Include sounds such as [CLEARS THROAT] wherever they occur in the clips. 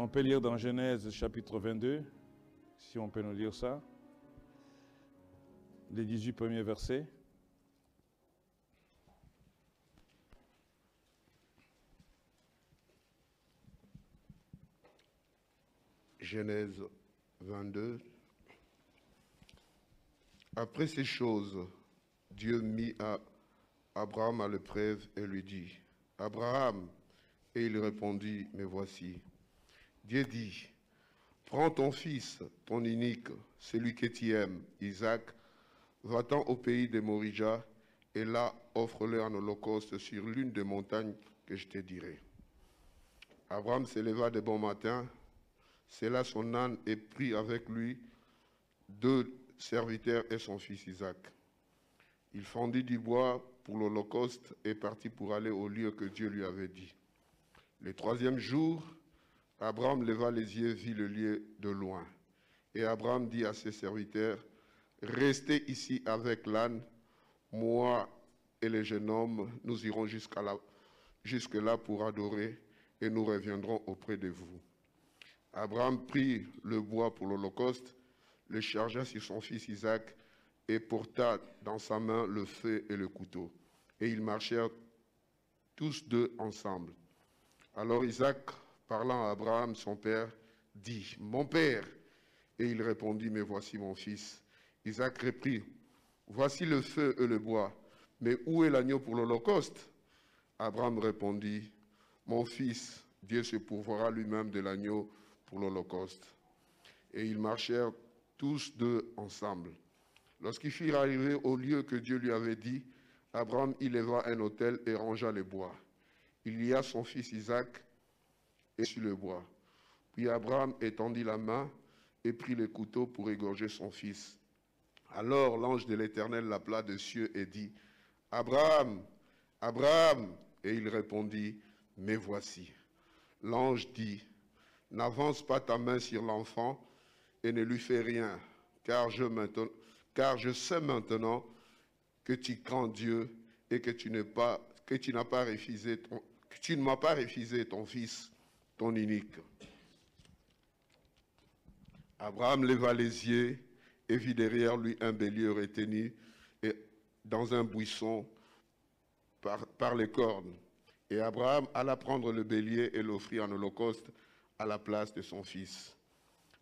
On peut lire dans Genèse chapitre 22, si on peut nous lire ça, les 18 premiers versets. Genèse 22. Après ces choses, Dieu mit à Abraham à l'épreuve et lui dit, Abraham, et il répondit, mais voici. Dieu dit, prends ton fils, ton unique, celui que tu aimes, Isaac, va-t'en au pays de Morija, et là offre-le en holocauste sur l'une des montagnes que je te dirai. Abraham s'éleva de bon matin, là son âne et prit avec lui deux serviteurs et son fils Isaac. Il fendit du bois pour l'Holocauste et partit pour aller au lieu que Dieu lui avait dit. Le troisième jour, Abraham leva les yeux, vit le lieu de loin. Et Abraham dit à ses serviteurs, Restez ici avec l'âne, moi et le jeune homme, nous irons jusqu'à là, jusque là pour adorer et nous reviendrons auprès de vous. Abraham prit le bois pour l'Holocauste, le chargea sur son fils Isaac et porta dans sa main le feu et le couteau. Et ils marchèrent tous deux ensemble. Alors Isaac, parlant à Abraham, son père, dit, Mon père. Et il répondit, Mais voici mon fils. Isaac reprit, Voici le feu et le bois, mais où est l'agneau pour l'Holocauste? Abraham répondit, Mon fils, Dieu se pourvoira lui-même de l'agneau pour l'Holocauste. Et ils marchèrent tous deux ensemble. Lorsqu'ils furent arrivés au lieu que Dieu lui avait dit, Abraham y leva un autel et rangea les bois. Il y a son fils Isaac et sur le bois. Puis Abraham étendit la main et prit le couteau pour égorger son fils. Alors l'ange de l'Éternel l'appela des cieux et dit, Abraham, Abraham, et il répondit, Mais voici. L'ange dit, N'avance pas ta main sur l'enfant et ne lui fais rien, car je, sais maintenant que tu crains Dieu et que tu n'as pas, pas refusé ton fils, ton unique. Abraham leva les yeux et vit derrière lui un bélier retenu et dans un buisson par, les cornes. Et Abraham alla prendre le bélier et l'offrit en holocauste à la place de son fils.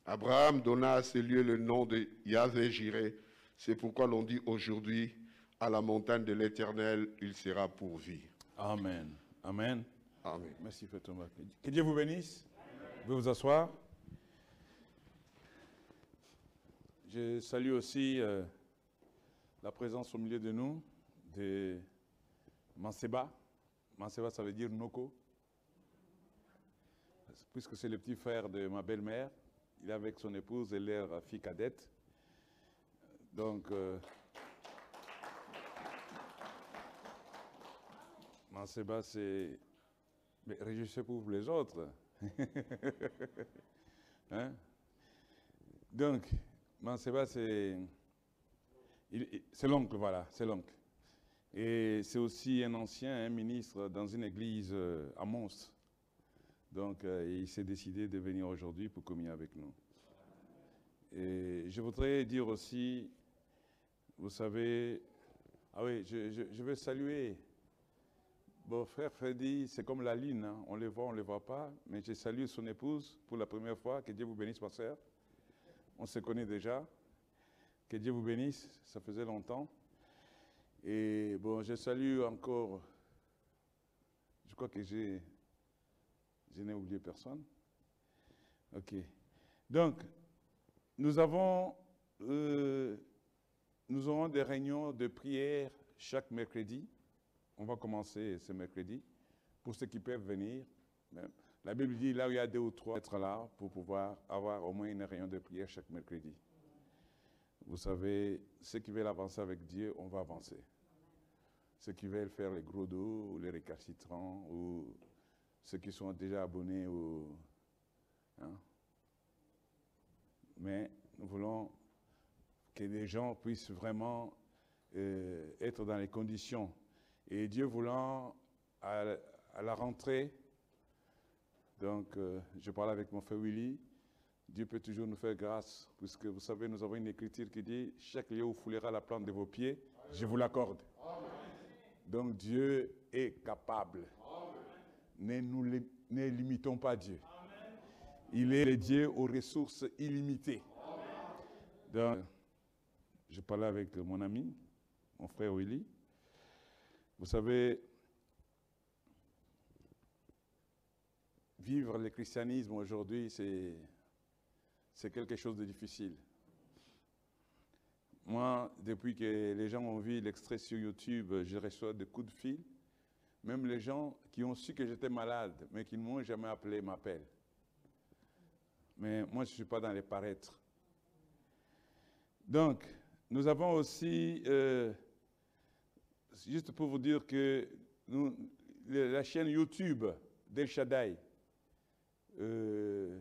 Abraham donna à ce lieu le nom de Yahvé Jiré. C'est pourquoi l'on dit aujourd'hui, à la montagne de l'Éternel, il sera pourvu. Amen. Amen. Merci, Thomas. Que Dieu vous bénisse. Vous vous asseoir. Je salue aussi euh, la présence au milieu de nous de Manseba. Manseba, ça veut dire Noko. Puisque c'est le petit frère de ma belle-mère. Il est avec son épouse et leur fille cadette. Donc, euh, c'est... Mais réjouissez pour les autres. [LAUGHS] hein? Donc, Manseba, c'est... L'oncle, voilà, c'est l'oncle. Et c'est aussi un ancien un ministre dans une église euh, à Mons. Donc, euh, il s'est décidé de venir aujourd'hui pour communier avec nous. Et je voudrais dire aussi, vous savez, ah oui, je veux saluer Bon, frère Freddy, c'est comme la lune, hein. on les voit, on ne les voit pas, mais j'ai salué son épouse pour la première fois. Que Dieu vous bénisse, ma soeur. On se connaît déjà. Que Dieu vous bénisse, ça faisait longtemps. Et bon, je salue encore, je crois que j'ai, je n'ai oublié personne. Ok. Donc, nous avons, euh, nous aurons des réunions de prière chaque mercredi. On va commencer ce mercredi. Pour ceux qui peuvent venir, la Bible dit là où il y a deux ou trois, être là pour pouvoir avoir au moins une réunion de prière chaque mercredi. Vous savez, ceux qui veulent avancer avec Dieu, on va avancer. Ceux qui veulent faire les gros dos, ou les récalcitrants, ou ceux qui sont déjà abonnés au... Hein. Mais nous voulons que les gens puissent vraiment euh, être dans les conditions. Et Dieu voulant, à, la rentrée, Donc, euh, je parle avec mon frère Willy. Dieu peut toujours nous faire grâce, puisque vous savez, nous avons une écriture qui dit Chaque lieu où foulera la plante de vos pieds, je vous l'accorde. Donc, Dieu est capable. Ne nous ne limitons pas Dieu. Il est le Dieu aux ressources illimitées. Donc, je parlais avec mon ami, mon frère Willy. Vous savez, vivre le christianisme aujourd'hui, c'est, quelque chose de difficile. Moi, depuis que les gens ont vu l'extrait sur YouTube, je reçois des coups de fil. Même les gens qui ont su que j'étais malade, mais qui ne m'ont jamais appelé, m'appellent. Mais moi, je ne suis pas dans les paraîtres. Donc, nous avons aussi, euh, juste pour vous dire que la chaîne YouTube d'El Shaddai euh,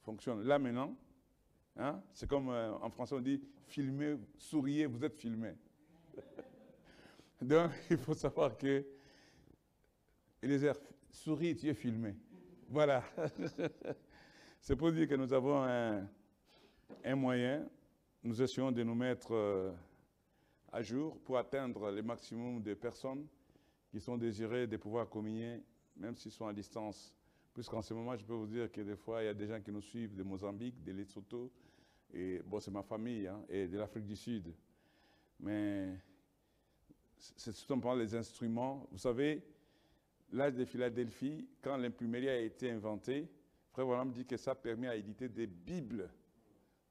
fonctionne là maintenant. Hein? C'est comme euh, en français on dit filmez, souriez, vous êtes filmé. [LAUGHS] Donc, [LAUGHS] il faut savoir que Eliezer, souris, tu es filmé. Voilà. [LAUGHS] C'est pour dire que nous avons un, un moyen, nous essayons de nous mettre euh, à jour pour atteindre le maximum de personnes qui sont désirées de pouvoir communier, même s'ils sont à distance. Puisqu'en ce moment, je peux vous dire que des fois, il y a des gens qui nous suivent de Mozambique, de Lesotho, et bon, c'est ma famille, hein, et de l'Afrique du Sud. Mais c'est tout simplement les instruments. Vous savez, l'âge de Philadelphie, quand l'imprimerie a été inventée, Frère Branham dit que ça permet à éditer des Bibles,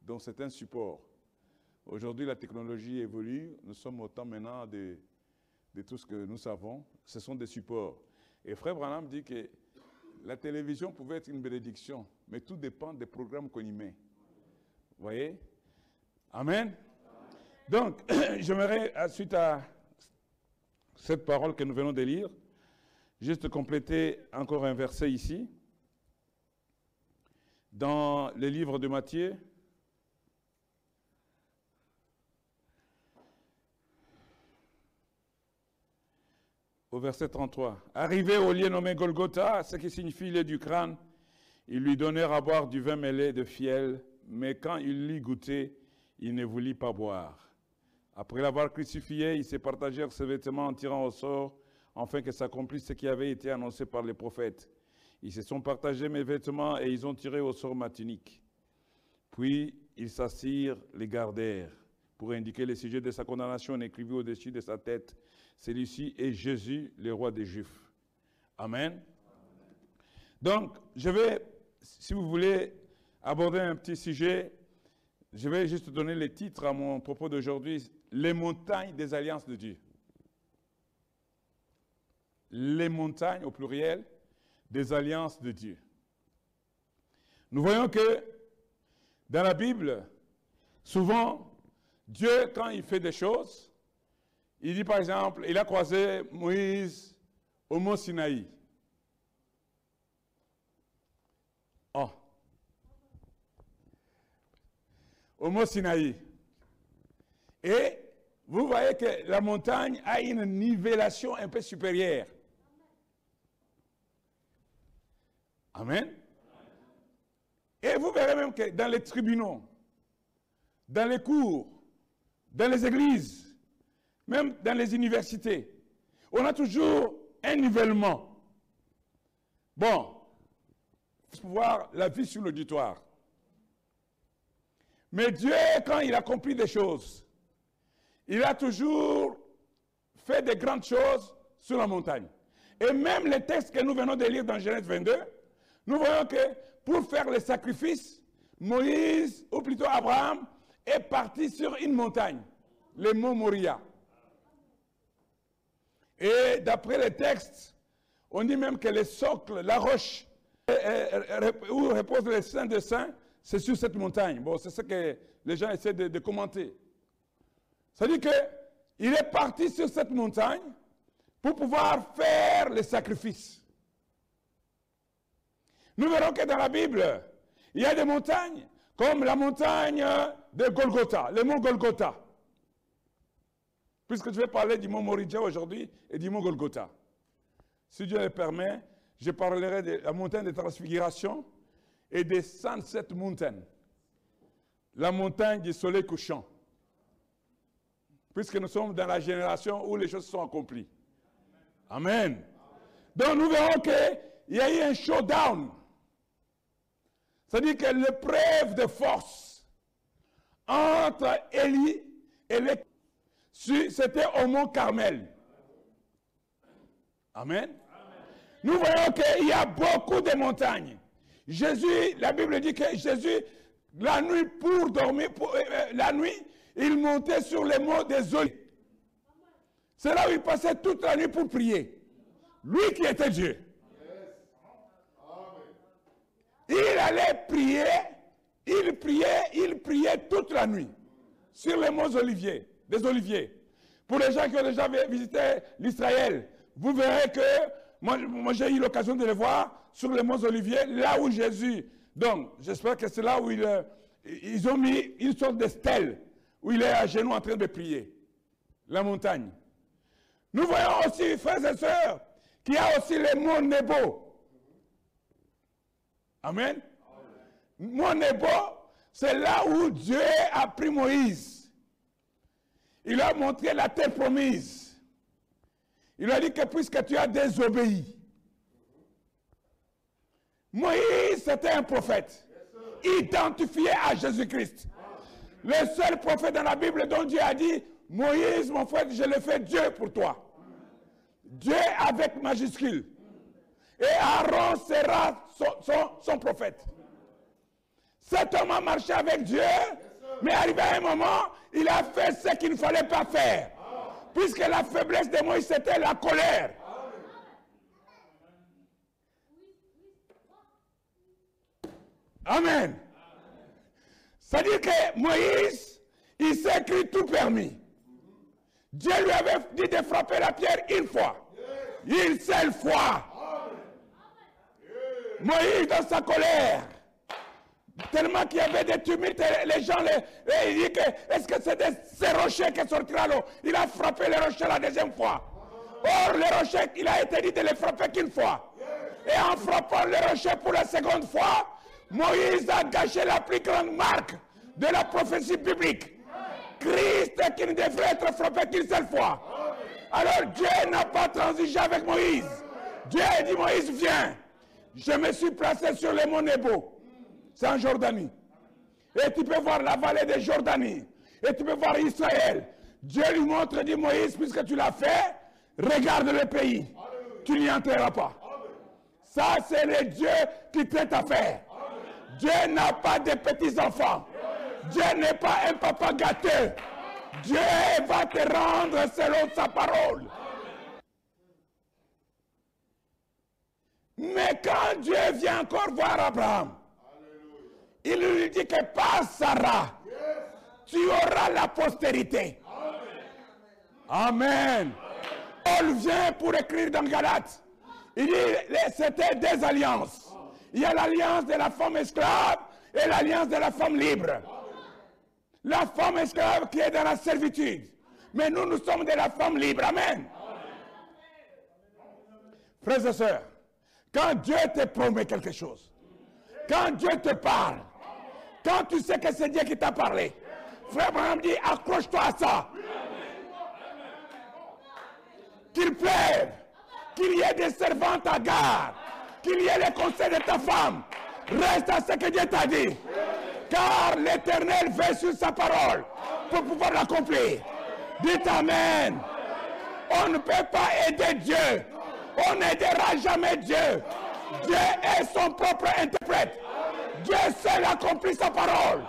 dont c'est un support. Aujourd'hui, la technologie évolue. Nous sommes au temps maintenant de, de tout ce que nous savons. Ce sont des supports. Et Frère Branham dit que la télévision pouvait être une bénédiction, mais tout dépend des programmes qu'on y met. Vous voyez? Amen. Donc, [CLEARS THROAT] j'aimerais, suite à cette parole que nous venons de lire, juste compléter encore un verset ici. Dans le livre de Matthieu, au verset 33. Arrivé au lieu nommé Golgotha, ce qui signifie lieu du crâne, ils lui donnèrent à boire du vin mêlé de fiel, mais quand il l'eut goûté, il ne voulut pas boire. Après l'avoir crucifié, ils se partagèrent ses vêtements en tirant au sort, afin que s'accomplisse ce qui avait été annoncé par les prophètes. Ils se sont partagés mes vêtements et ils ont tiré au sort ma tunique. Puis ils s'assirent, les gardèrent. Pour indiquer le sujet de sa condamnation, on écrivit au-dessus de sa tête Celui-ci est Jésus, le roi des Juifs. Amen. Donc, je vais, si vous voulez, aborder un petit sujet. Je vais juste donner le titre à mon propos d'aujourd'hui Les montagnes des alliances de Dieu. Les montagnes, au pluriel, des alliances de Dieu. Nous voyons que dans la Bible, souvent, Dieu, quand il fait des choses, il dit par exemple, il a croisé Moïse au mont Sinaï. Oh. Au mont Sinaï. Et vous voyez que la montagne a une nivellation un peu supérieure. Amen. Et vous verrez même que dans les tribunaux, dans les cours, dans les églises, même dans les universités, on a toujours un nivellement. Bon, faut voir la vie sur l'auditoire. Mais Dieu, quand il accomplit des choses, il a toujours fait de grandes choses sur la montagne. Et même les textes que nous venons de lire dans Genèse 22, nous voyons que pour faire les sacrifices, Moïse, ou plutôt Abraham, est parti sur une montagne, le mont Moria. Et d'après les textes, on dit même que le socle, la roche, où repose le Saint des Saints, c'est sur cette montagne. Bon, c'est ce que les gens essaient de, de commenter. Dit qu'il est parti sur cette montagne pour pouvoir faire les sacrifices. Nous verrons que dans la Bible, il y a des montagnes, comme la montagne de Golgotha, le mont Golgotha. Puisque je vais parler du mont Moridja aujourd'hui et du mont Golgotha. Si Dieu le permet, je parlerai de la montagne de transfiguration et des Sunset Mountain, la montagne du soleil couchant. Puisque nous sommes dans la génération où les choses sont accomplies. Amen. Donc nous verrons qu'il y a eu un showdown. C'est-à-dire que l'épreuve de force entre Élie et les... C'était au mont Carmel. Amen. Nous voyons qu'il y a beaucoup de montagnes. Jésus, la Bible dit que Jésus, la nuit pour dormir, pour, euh, euh, la nuit, il montait sur les monts des Olives. C'est là où il passait toute la nuit pour prier. Lui qui était Dieu. Il allait prier, il priait, il priait toute la nuit sur les monts Oliviers, des Oliviers. Pour les gens qui ont déjà visité l'Israël, vous verrez que moi, j'ai eu l'occasion de les voir sur les monts Oliviers, là où Jésus. Donc, j'espère que c'est là où il, euh, ils ont mis une sorte de stèle où il est à genoux en train de prier. La montagne. Nous voyons aussi, frères et sœurs, qu'il y a aussi les monts Nebo. Amen. Mont Nebo, c'est là où Dieu a pris Moïse. Il a montré la terre promise. Il a dit que puisque tu as désobéi, Moïse c'était un prophète, identifié à Jésus-Christ. Le seul prophète dans la Bible dont Dieu a dit, Moïse, mon frère, je le fais Dieu pour toi. Dieu avec majuscule. Et Aaron sera son, prophète. Cet homme a marché avec Dieu, mais arrivé à un moment, il a fait ce qu'il ne fallait pas faire. Puisque la faiblesse de Moïse, c'était la colère. Amen. C'est-à-dire que Moïse, il s'est écrit tout permis. Dieu lui avait dit de frapper la pierre une fois. Une seule fois. Moïse, dans sa colère, tellement qu'il y avait des tumultes, les gens, les, dit que, est-ce que c'est ces rochers qui sortiront l'eau Il a frappé les rochers la deuxième fois. Or, les rochers, il a été dit de les frapper qu'une fois. Et en frappant les rochers pour la seconde fois, Moïse a gâché la plus grande marque de la prophétie biblique. Christ qui ne devrait être frappé qu'une seule fois. Alors Dieu n'a pas transigé avec Moïse. Dieu a dit Moïse, viens. Je me suis placé sur les monts Nebo. C'est en Jordanie. Et tu peux voir la vallée de Jordanie. Et tu peux voir Israël. Dieu lui montre, dit Moïse, puisque tu l'as fait, regarde le pays. Tu n'y entreras pas. Ça, c'est le Dieu qui traite affaire. Dieu n'a pas de petits-enfants. Dieu n'est pas un papa gâté. Dieu va te rendre selon sa parole. Mais quand Dieu vient encore voir Abraham, il lui dit que par Sarah, tu auras la postérité. Amen. Paul vient pour écrire dans Galate. Il dit, c'était des alliances. Il y a l'alliance de la femme esclave et l'alliance de la femme libre. La femme esclave qui est dans la servitude. Mais nous, nous sommes de la femme libre. Amen. Frères et sœurs, quand Dieu te promet quelque chose, quand Dieu te parle, quand tu sais que c'est Dieu qui t'a parlé, frère Abraham dit, accroche-toi à ça. Qu'il pleuve, qu'il y ait des servantes à garde, qu'il y ait les conseils de ta femme. Reste à ce que Dieu t'a dit. Car l'Éternel veut sur sa parole pour pouvoir l'accomplir. Dites Amen. On ne peut pas aider Dieu. On n'aidera jamais Dieu. Dieu est son propre interprète. Dieu seul accomplit sa parole.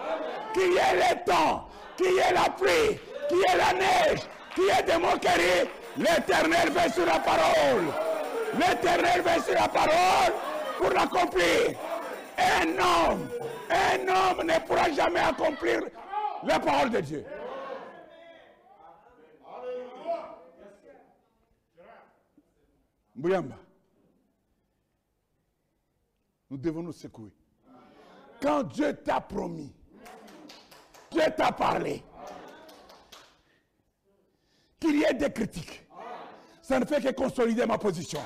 Qu'il y ait le temps, qu'il y ait la pluie, qu'il y ait la neige, qu'il y ait des moqueries, l'éternel veut sur la parole. L'éternel veut sur la parole pour l'accomplir. Un homme, un homme ne pourra jamais accomplir la parole de Dieu. Bouyamba, nous devons nous secouer. Quand Dieu t'a promis, Dieu t'a parlé, qu'il y ait des critiques, ça ne fait que consolider ma position.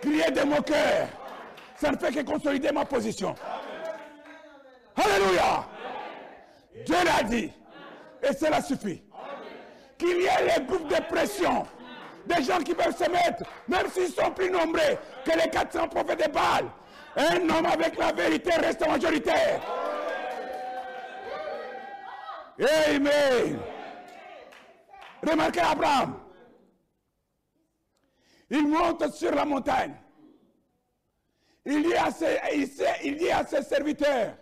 crier de mon cœur, ça ne fait que consolider ma position. Alléluia. Dieu l'a dit. Et cela suffit. Qu'il y ait les groupes de pression. Des gens qui peuvent se mettre, même s'ils sont plus nombreux que les 400 prophètes de Baal. Un homme avec la vérité reste majoritaire. Amen. Remarquez Abraham. Il monte sur la montagne. Il dit à ses, il sait- il dit à ses serviteurs,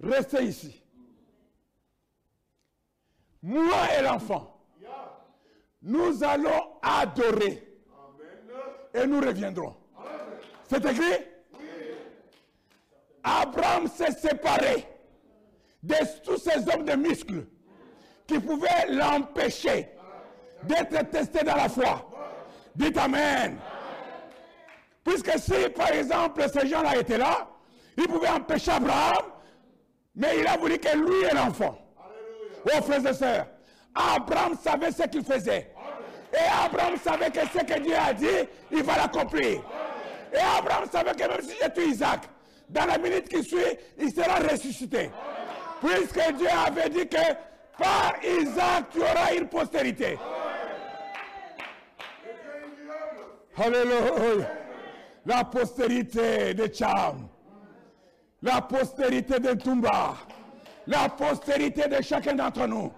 restez ici. Moi et l'enfant, nous allons adorer et nous reviendrons. C'est écrit? Abraham s'est séparé de tous ces hommes de muscles qui pouvaient l'empêcher d'être testé dans la foi. Dites Amen. Puisque si, par exemple, ces gens-là étaient là, ils pouvaient empêcher Abraham, mais il a voulu que lui et l'enfant. Oh, frères et sœurs, Abraham savait ce qu'il faisait. Et Abraham savait que ce que Dieu a dit, il va l'accomplir. Et Abraham savait que même si j'ai tué Isaac, dans la minute qui suit, il sera ressuscité. Puisque Dieu avait dit que par Isaac, tu auras une postérité. Alléluia. La postérité de Cham. La postérité de Tumba. La postérité de chacun d'entre nous.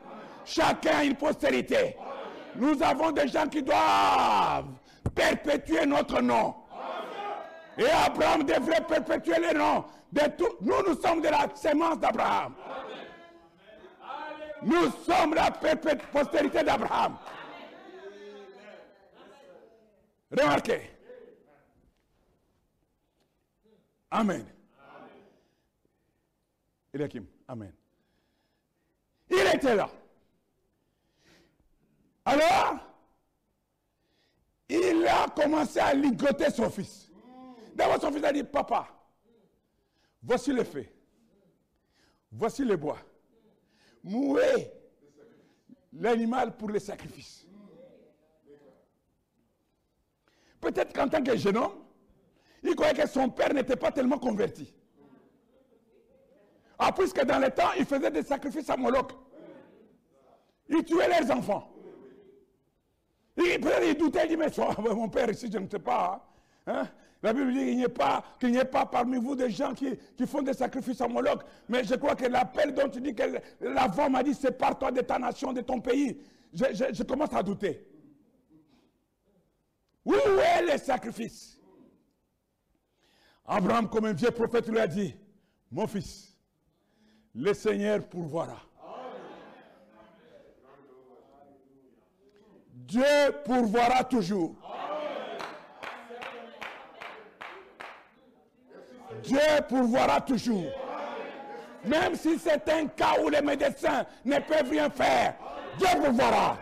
Chacun a une postérité. Nous avons des gens qui doivent perpétuer notre nom. Et Abraham devrait perpétuer le nom de tout. Nous, nous sommes de la sémence d'Abraham. Nous sommes la postérité d'Abraham. Remarquez. Amen. Eliakim, Amen. Il était là. Alors, il a commencé à ligoter son fils. D'abord, son fils a dit, papa, voici le feu. Voici le bois. Mouez l'animal pour le sacrifice. Peut-être qu'en tant que jeune homme, il croyait que son père n'était pas tellement converti. Ah, puisque dans le temps, il faisait des sacrifices à Moloch. Il tuait leurs enfants. Il, il doutait, il dit, mais [LAUGHS] mon père ici, je ne sais pas. hein. La Bible dit qu'il n'y ait pas, qu'il n'y ait pas parmi vous des gens qui, qui font des sacrifices Moloch. Mais je crois que l'appel dont tu dis que la voix m'a dit, sépare-toi de ta nation, de ton pays. Je, je- je commence à douter. Où est le sacrifice? Abraham, comme un vieux prophète, lui a dit, mon fils, le Seigneur pourvoira. Dieu pourvoira toujours. Dieu pourvoira toujours. Même si c'est un cas où les médecins ne peuvent rien faire, Dieu pourvoira.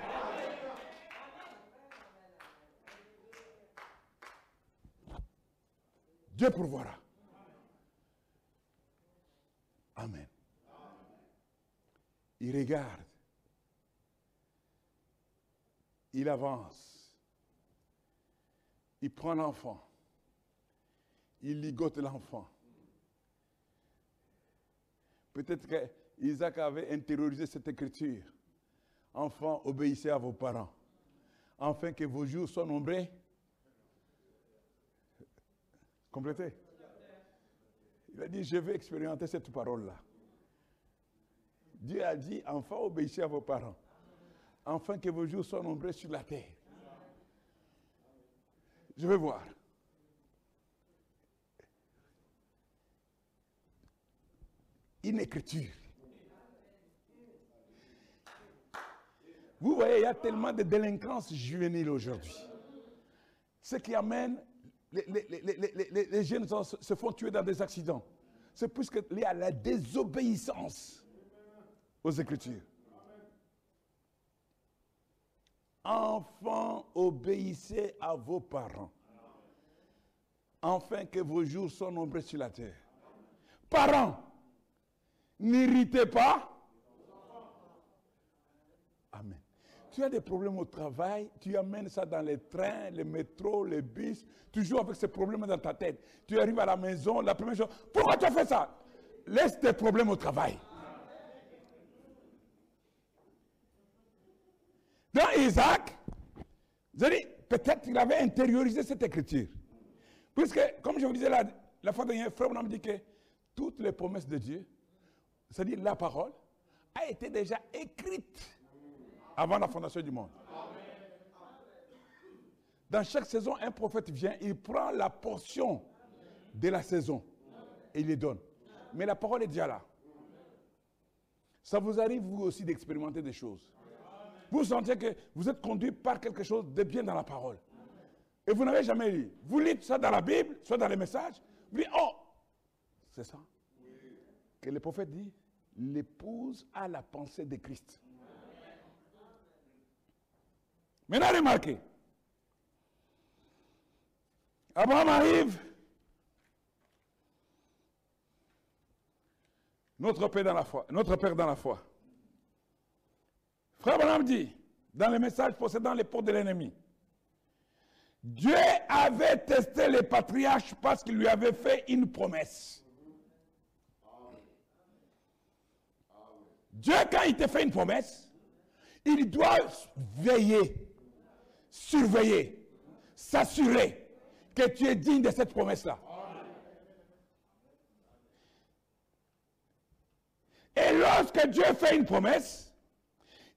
Dieu pourvoira. Amen. Il regarde. Il avance. Il prend l'enfant. Il ligote l'enfant. Peut-être que Isaac avait intériorisé cette écriture. Enfants, obéissez à vos parents, afin que vos jours soient nombreux. Complétez. Il a dit, je vais expérimenter cette parole-là. Dieu a dit, enfants, obéissez à vos parents, afin que vos jours soient nombreux sur la terre. Je vais voir. Une écriture. Vous voyez, il y a tellement de délinquance juvénile aujourd'hui. Ce qui amène, les, les- jeunes se, font tuer dans des accidents. C'est puisqu'il y a la désobéissance aux Écritures. Enfants, obéissez à vos parents, afin que vos jours soient nombreux sur la terre. Parents, n'irritez pas. Amen. Tu as des problèmes au travail, tu amènes ça dans les trains, les métros, les bus, tu joues avec ces problèmes dans ta tête. Tu arrives à la maison, la première chose, pourquoi tu as fait ça? Laisse tes problèmes au travail. Dans Isaac, peut-être qu'il avait intériorisé cette écriture. Puisque, comme je vous disais la, la fois dernière, Frère me dit que toutes les promesses de Dieu, c'est-à-dire la parole, a été déjà écrite avant la fondation du monde. Dans chaque saison, un prophète vient, il prend la portion de la saison et il les donne. Mais la parole est déjà là. Ça vous arrive, vous aussi, d'expérimenter des choses. Vous sentez que vous êtes conduit par quelque chose de bien dans la parole. Et vous n'avez jamais lu. Vous lisez ça dans la Bible, soit dans les messages. Vous dites, oh, c'est ça. Que le prophète dit, l'épouse a la pensée de Christ. Maintenant, remarquez. Abraham arrive. Notre père dans la foi. Notre père dans la foi. Frère Abraham dit, dans le message possédant les portes de l'ennemi, Dieu avait testé les patriarches parce qu'il lui avait fait une promesse. Dieu, quand il te fait une promesse, il doit veiller, surveiller, s'assurer que tu es digne de cette promesse-là. Et lorsque Dieu fait une promesse,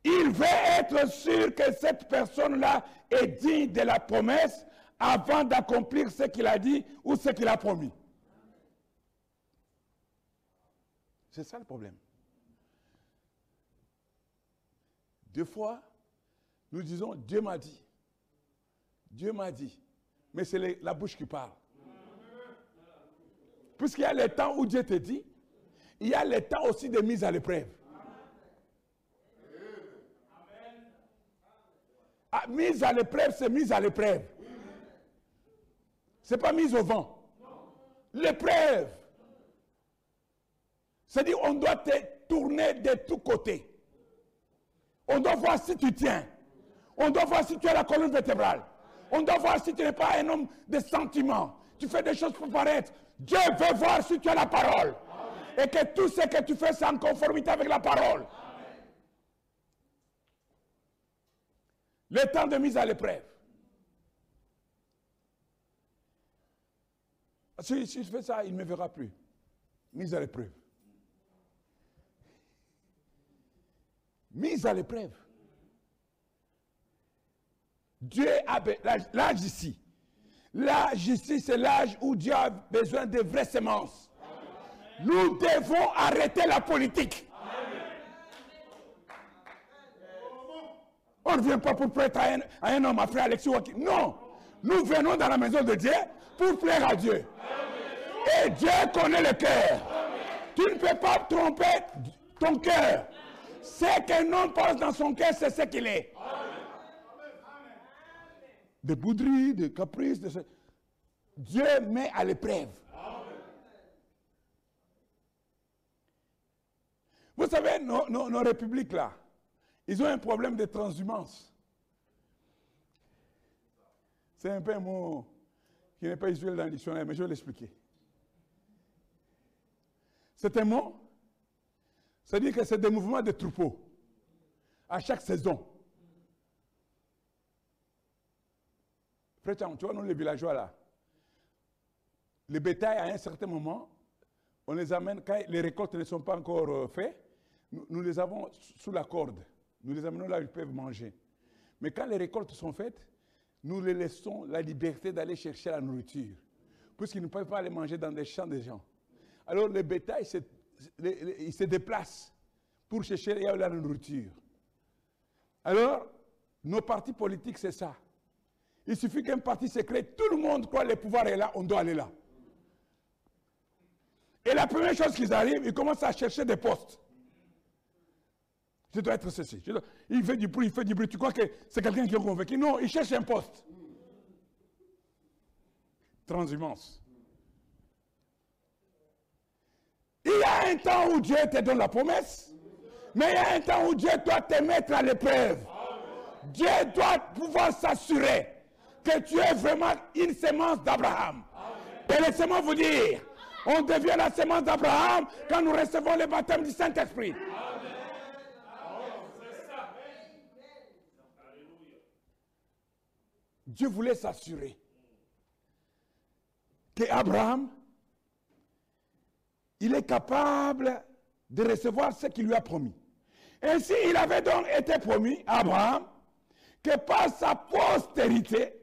il veut être sûr que cette personne-là est digne de la promesse avant d'accomplir ce qu'il a dit ou ce qu'il a promis. C'est ça le problème. Deux fois, nous disons Dieu m'a dit. Dieu m'a dit. Mais c'est la bouche qui parle. Puisqu'il y a le temps où Dieu te dit, il y a le temps aussi de mise à l'épreuve. Ah, mise à l'épreuve, c'est mise à l'épreuve. Ce n'est pas mise au vent. L'épreuve. C'est-à-dire, on doit te tourner de tous côtés. On doit voir si tu tiens. On doit voir si tu as la colonne vertébrale. On doit voir si tu n'es pas un homme de sentiments. Tu fais des choses pour paraître. Dieu veut voir si tu as la parole. Et que tout ce que tu fais, c'est en conformité avec la parole. Le temps de mise à l'épreuve. Si, si, je fais ça, il ne me verra plus. Mise à l'épreuve. Mise à l'épreuve. Dieu a l'âge ici. L'âge ici, c'est l'âge où Dieu a besoin de vraies semences. Nous devons arrêter la politique. On ne vient pas pour plaire à un, homme, à frère Alexis Non. Nous venons dans la maison de Dieu pour plaire à Dieu. Et Dieu connaît le cœur. Tu ne peux pas tromper ton cœur. Ce qu'un homme pense dans son cœur, c'est ce qu'il est. De bouderies, de caprices, de... Dieu met à l'épreuve. Vous savez, nos, nos républiques là, ils ont un problème de transhumance. C'est un peu un mot qui n'est pas usuel dans le dictionnaire, mais je vais l'expliquer. C'est un mot, c'est-à-dire que c'est des mouvements de troupeaux à chaque saison. Frère, tu vois, nous, les villageois là, les bétails, à un certain moment, on les amène, quand les récoltes ne sont pas encore euh, faites, nous les avons sous la corde. Nous les amenons là où ils peuvent manger. Mais quand les récoltes sont faites, nous les laissons la liberté d'aller chercher la nourriture. Puisqu'ils ne peuvent pas aller manger dans des champs des gens. Alors ils se déplacent pour chercher la nourriture. Alors, nos partis politiques, c'est ça. Il suffit qu'un parti se crée, tout le monde croit que le pouvoir est là, on doit aller là. Et la première chose qu'ils arrivent, ils commencent à chercher des postes. Je dois être ceci. Il fait du bruit, il fait du bruit. Tu crois que c'est quelqu'un qui est convaincu? Non, il cherche un poste. Transhumance. Il y a un temps où Dieu te donne la promesse, mais il y a un temps où Dieu doit te mettre à l'épreuve Dieu doit pouvoir s'assurer que tu es vraiment une sémence d'Abraham. Et laissez-moi vous dire, on devient la sémence d'Abraham quand nous recevons le baptême du Saint-Esprit. Dieu voulait s'assurer que Abraham, il est capable de recevoir ce qu'il lui a promis. Ainsi, il avait donc été promis à Abraham que par sa postérité,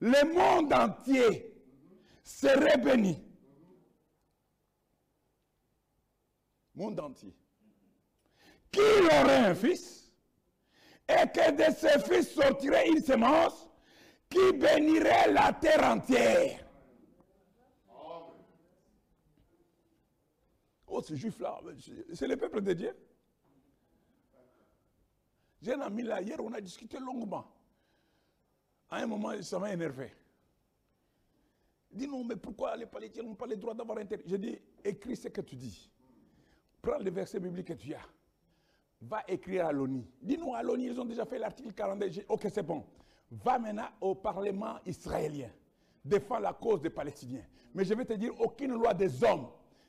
le monde entier serait béni. Monde entier. Qu'il aurait un fils et que de ce fils sortirait une semence qui bénirait la terre entière? Oh, ce juif-là, c'est le peuple de Dieu. J'ai un ami là, hier, on a discuté longuement. À un moment, ça m'a énervé. Il dit non, mais pourquoi les Palestiniens n'ont pas le droit d'avoir intérêt J'ai dit, écris ce que tu dis. Prends le verset biblique que tu as. Va écrire à l'ONU. Dis-nous, à l'ONU, ils ont déjà fait l'article 42. Ok, c'est bon. Va maintenant au Parlement israélien. Défends la cause des Palestiniens. Mais je vais te dire, aucune loi des hommes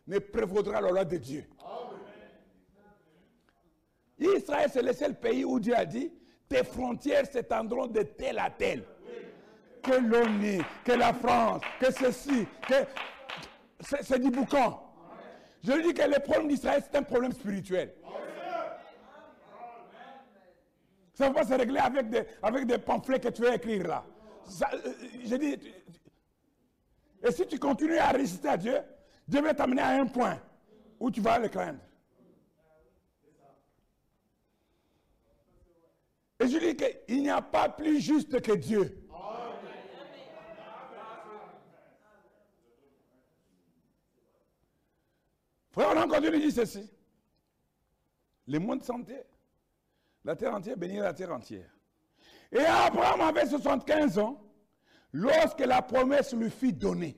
ne prévaudra la loi de Dieu. Israël, c'est le seul pays où Dieu a dit, tes frontières s'étendront de tel à tel. Que l'ONU, que la France, que ceci, que... C'est du boucan. Je dis que le problème d'Israël, c'est un problème spirituel. Ça ne va pas se régler avec des, avec des pamphlets que tu veux écrire là. Euh, je dis, et si tu continues à résister à Dieu, Dieu va t'amener à un point où tu vas le craindre. Et je dis qu'il n'y a pas plus juste que Dieu. Frère, on a continue dire ceci. Le monde santé, la terre entière bénit la terre entière. Et Abraham avait 75 ans lorsque la promesse lui fut donnée.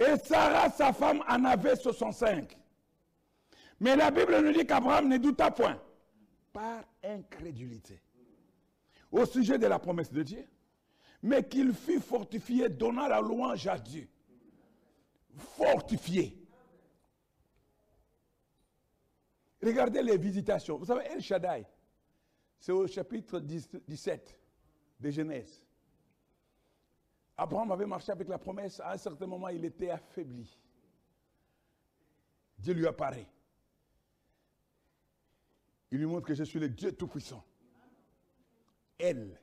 Et Sarah, sa femme, en avait 65. Mais la Bible nous dit qu'Abraham ne douta point par incrédulité au sujet de la promesse de Dieu, mais qu'il fut fortifié, donnant la louange à Dieu. Fortifié. Regardez les visitations. Vous savez, El Shaddai, c'est au chapitre 17 de Genèse. Abraham avait marché avec la promesse, à un certain moment, il était affaibli. Dieu lui apparaît. Il lui montre que je suis le Dieu Tout-Puissant. El,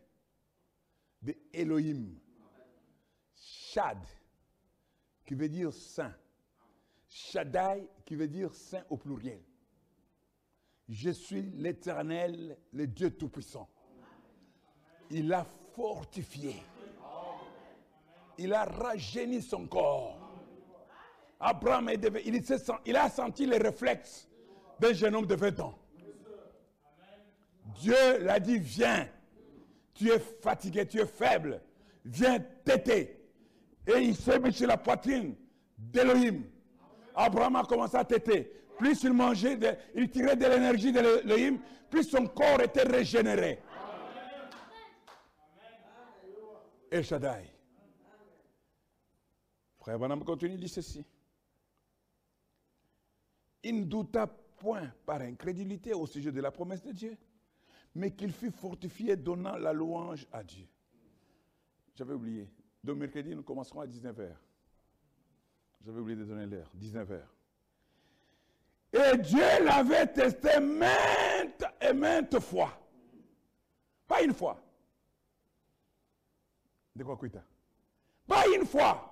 de Elohim. Shad, qui veut dire saint. Shaddai, qui veut dire saint au pluriel. Je suis l'éternel, le Dieu Tout-Puissant. Il a fortifié. Il a rajeuni son corps. Abraham, il, a senti les réflexes d'un jeune homme de 20 ans. Dieu l'a dit, viens. Tu es fatigué, tu es faible. Viens téter. Et il s'est mis sur la poitrine d'Elohim. Abraham a commencé à téter. Plus il mangeait, il tirait de l'énergie d'Elohim, plus son corps était régénéré. El Shaddai. Frère Bonhomme continue, dit ceci. Il ne douta point par incrédulité au sujet de la promesse de Dieu mais qu'il fut fortifié donnant la louange à Dieu. J'avais oublié. De mercredi, nous commencerons à 19h. J'avais oublié de donner l'heure. 19h. Et Dieu l'avait testé maintes et maintes fois. Pas une fois. De quoi Pas une fois.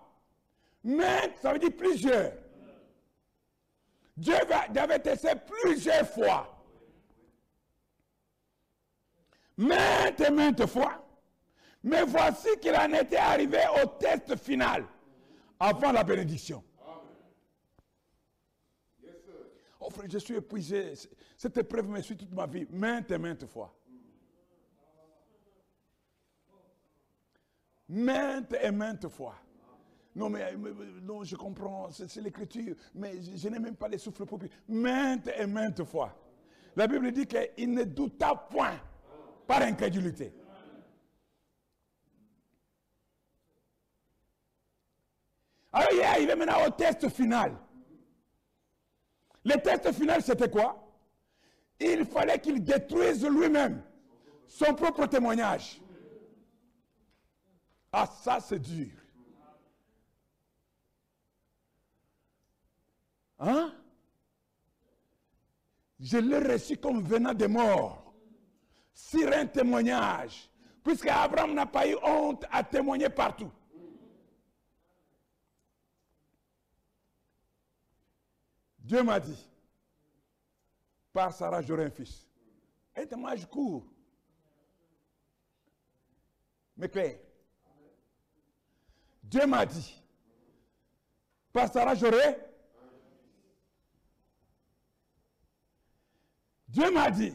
Maintes, ça veut dire plusieurs. Dieu avait testé plusieurs fois maintes et maintes fois. Mais voici qu'il en était arrivé au test final, avant la bénédiction. Oh frère, je suis épuisé. Cette épreuve me suit toute ma vie, maintes et maintes fois. Maintes et maintes fois. Non, mais, non, je comprends, c'est l'écriture, mais je, n'ai même pas les souffles pour Maintes et maintes fois. La Bible dit qu'il ne douta point par incrédulité. Alors il est maintenant au test final. Le test final, c'était quoi? Il fallait qu'il détruise lui-même son propre témoignage. Ah, ça, c'est dur. Hein? Je l'ai reçu comme venant des morts, sur un témoignage, puisque Abraham n'a pas eu honte à témoigner partout. Dieu m'a dit, par Sarah, j'aurai un fils. Un témoignage court, mais clair. Dieu m'a dit, par Sarah, j'aurai Dieu m'a dit,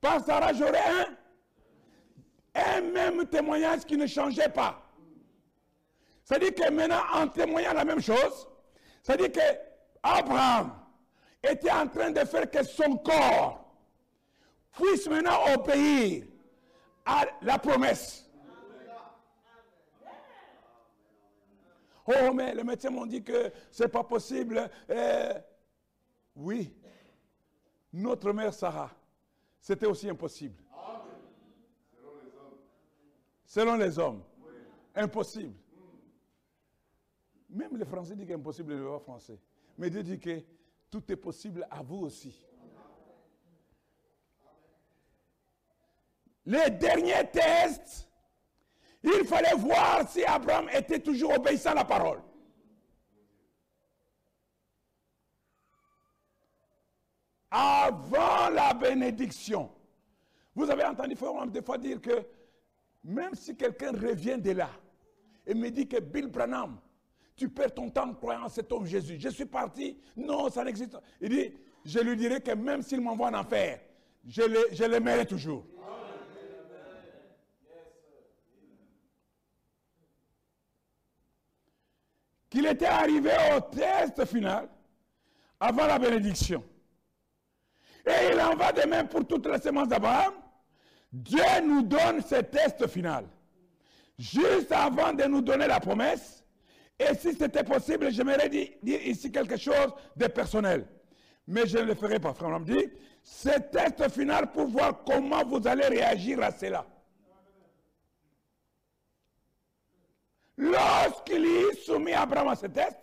par Sarah, j'aurai un, même témoignage qui ne changeait pas. C'est-à-dire que maintenant, en témoignant la même chose, c'est-à-dire que Abraham était en train de faire que son corps puisse maintenant obéir à la promesse. Oh, mais les médecins m'ont dit que ce n'est pas possible. Euh, oui, notre mère Sarah, c'était aussi impossible. Selon les hommes. Impossible. Même les Français disent qu'impossible le loi français. Mais Dieu dit que tout est possible à vous aussi. Les derniers tests, il fallait voir si Abraham était toujours obéissant à la parole. Avant la bénédiction. Vous avez entendu des fois dire que même si quelqu'un revient de là et me dit que Bill Branham, tu perds ton temps en croyant en cet homme Jésus. Je suis parti, non, ça n'existe pas. Il dit, je lui dirai que même s'il m'envoie en enfer, je l'aimerai toujours. Qu'il était arrivé au test final avant la bénédiction. Et il en va de même pour toutes les semences d'Abraham. Dieu nous donne ce test final. Juste avant de nous donner la promesse. Et si c'était possible, j'aimerais dire, dire, ici quelque chose de personnel. Mais je ne le ferai pas. Frère, on me dit, ce test final pour voir comment vous allez réagir à cela. Lorsqu'il est soumis Abraham à ce test,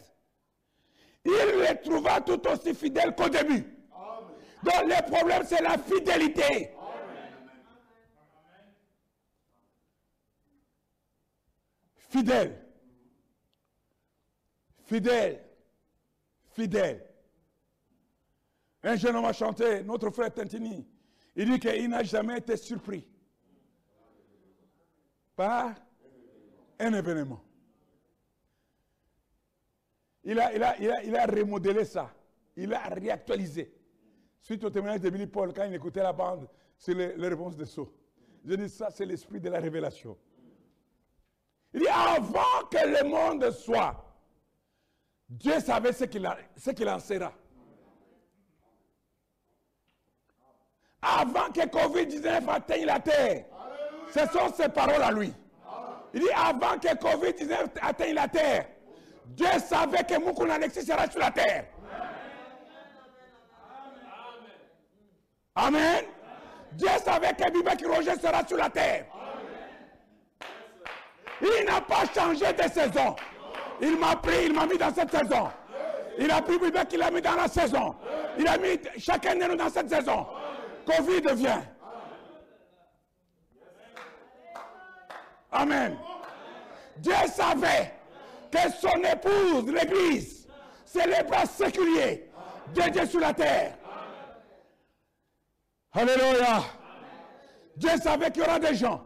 il le trouva tout aussi fidèle qu'au début. Donc le problème, c'est la fidélité. Fidèle. Fidèle. Fidèle. Un jeune homme a chanté, notre frère Tintini. Il dit qu'il n'a jamais été surpris par un événement. Il a, il, a, il, a, il remodelé ça. Il a réactualisé. Suite au témoignage de Billy Paul, quand il écoutait la bande, c'est les, réponses de Sceaux. Je dis ça, c'est l'esprit de la révélation. Il dit avant que le monde soit, Dieu savait ce qu'il en sera. Avant que Covid-19 atteigne la terre. Ce sont ses paroles à lui. Il dit avant que Covid-19 atteigne la terre, Dieu savait que Moukoun Alexis sera sur la terre. Amen. Dieu savait que Bibec Roger sera sur la terre. Il n'a pas changé de saison. Il m'a pris, il m'a mis dans cette saison. Il a pris Bibec, il l'a mis dans la saison. Il a mis chacun de nous dans cette saison. Covid vient. Amen. Dieu savait que son épouse, l'Église, c'est les bras séculiers de Dieu sur la terre. Alléluia. Dieu savait qu'il y aura des gens.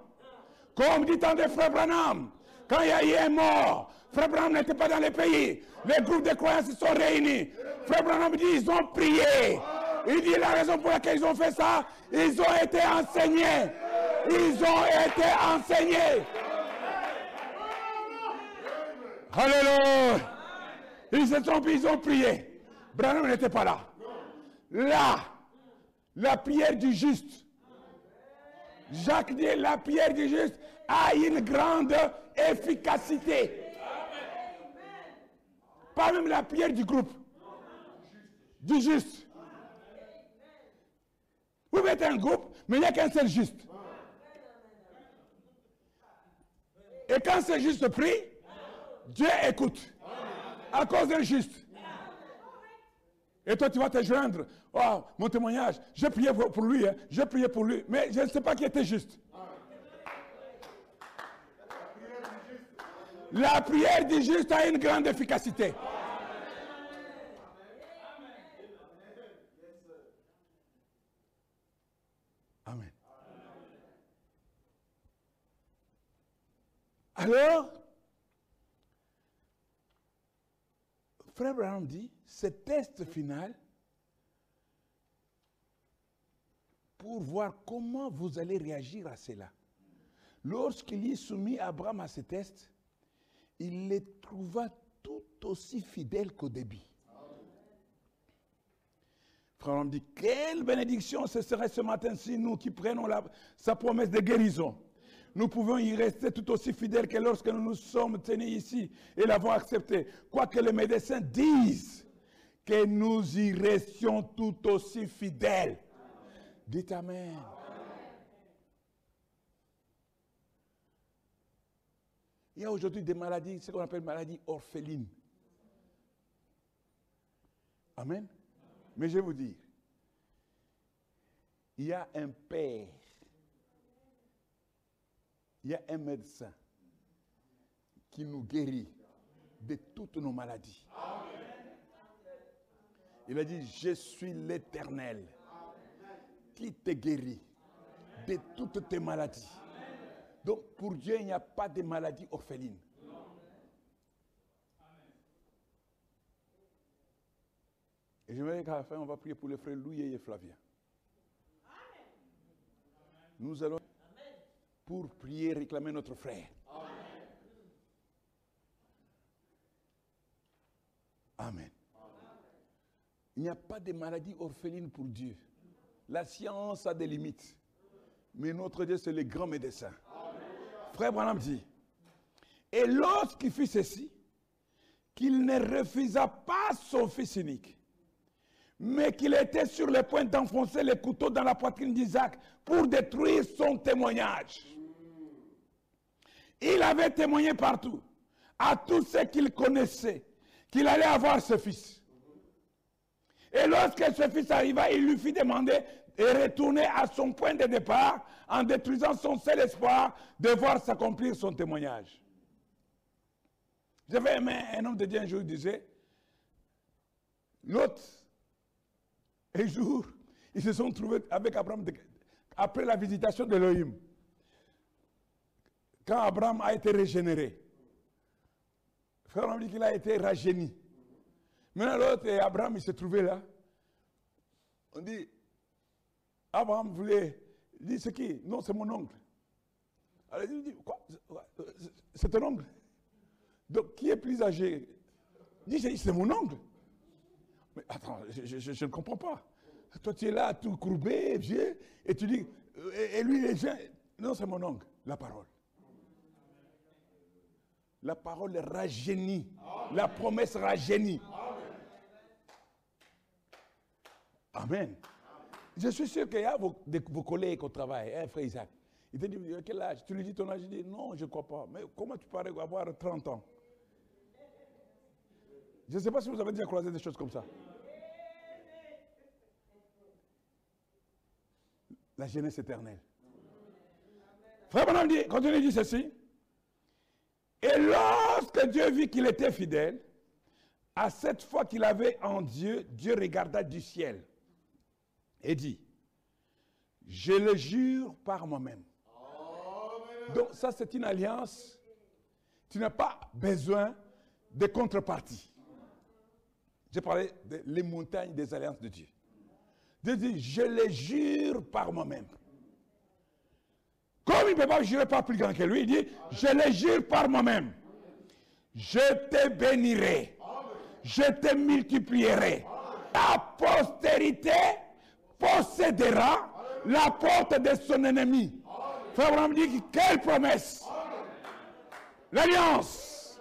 Comme dit tant de frères Branham, quand il y a eu un mort, frère Branham n'était pas dans les pays. Les groupes de croyants se sont réunis. Frère Branham dit ils ont prié. Il dit la raison pour laquelle ils ont fait ça, ils ont été enseignés. Ils ont été enseignés. Alléluia. Ils se sont ils ont prié. Branham n'était pas là. Là, la prière du juste Jacques dit, la prière du juste a une grande efficacité. Pas même la prière du groupe. Du juste. Vous mettez un groupe, mais il n'y a qu'un seul juste. Et quand ce juste prie, Dieu écoute. À cause d'un juste. Et toi, tu vas te joindre. Oh, mon témoignage, j'ai prié pour, lui, hein. j'ai prié pour lui, mais je ne sais pas qui était juste. La prière du juste a une grande efficacité. Amen. Alors, Frère Brown dit, ce test final, pour voir comment vous allez réagir à cela. Lorsqu'il est soumis Abraham à ce test, il les trouva tout aussi fidèles qu'au début. Frère Brown dit, quelle bénédiction ce serait ce matin si nous qui prenons sa promesse de guérison, nous pouvons y rester tout aussi fidèles que lorsque nous nous sommes tenus ici et l'avons accepté. Quoique les médecins disent que nous y restions tout aussi fidèles. Dites Amen. Il y a aujourd'hui des maladies, ce qu'on appelle maladies orphelines. Amen. Mais je vais vous dire, il y a un père il y a un médecin qui nous guérit de toutes nos maladies. Il a dit, je suis l'éternel qui te guérit de toutes tes maladies. Donc pour Dieu, il n'y a pas de maladie orpheline. Et j'aimerais qu'à la fin, on va prier pour les frères Louis et Flavien. Nous allons pour prier, réclamer notre frère. Amen. Il n'y a pas de maladie orpheline pour Dieu. La science a des limites. Mais notre Dieu, c'est le grand médecin. Frère Branham dit, et lorsqu'il fit ceci, qu'il ne refusa pas son fils unique, mais qu'il était sur le point d'enfoncer le couteau dans la poitrine d'Isaac pour détruire son témoignage. Il avait témoigné partout, à tous ceux qu'il connaissait, qu'il allait avoir ce fils. Et lorsque ce fils arriva, il lui fit demander de retourner à son point de départ en détruisant son seul espoir de voir s'accomplir son témoignage. J'avais aimé un homme de Dieu un jour, il disait, l'autre, un jour, ils se sont trouvés avec Abraham après la visitation d'Elohim. Quand Abraham a été régénéré, frère, on dit qu'il a été rajeuni. Maintenant, l'autre, Abraham, il s'est trouvé là. On dit, Abraham voulait, il dit, c'est qui Non, c'est mon oncle. Alors il dit, quoi? C'est- ton oncle? Donc, qui est plus âgé? Il dit, c'est mon oncle. Mais attends, je, ne comprends pas. Toi, tu es là, tout courbé, vieux, et tu dis, et, lui, les gens, non, c'est mon oncle, la parole. La parole rajeunit. La promesse rajeunit. Amen. Je suis sûr qu'il y a vos, des- vos collègues au travail, hein, frère Isaac. Il te dit, quel âge? Tu lui dis ton âge, il dit, non, je ne crois pas. Mais comment tu parais avoir 30 ans? Je ne sais pas si vous avez déjà croisé des choses comme ça. La jeunesse éternelle. Frère Branham dit, continue ceci. Et lorsque Dieu vit qu'il était fidèle, à cette fois qu'il avait en Dieu, Dieu regarda du ciel et dit, je le jure par moi-même. Donc ça, c'est une alliance. Tu n'as pas besoin de contrepartie. J'ai parlé des montagnes des alliances de Dieu. Dieu dit, je le jure par moi-même. Comme il ne peut pas jurer par plus grand que lui, il dit, je le jure par moi-même. Je te bénirai. Je te multiplierai. Ta postérité possédera la porte de son ennemi. Frère Abraham dit quelle promesse L'alliance,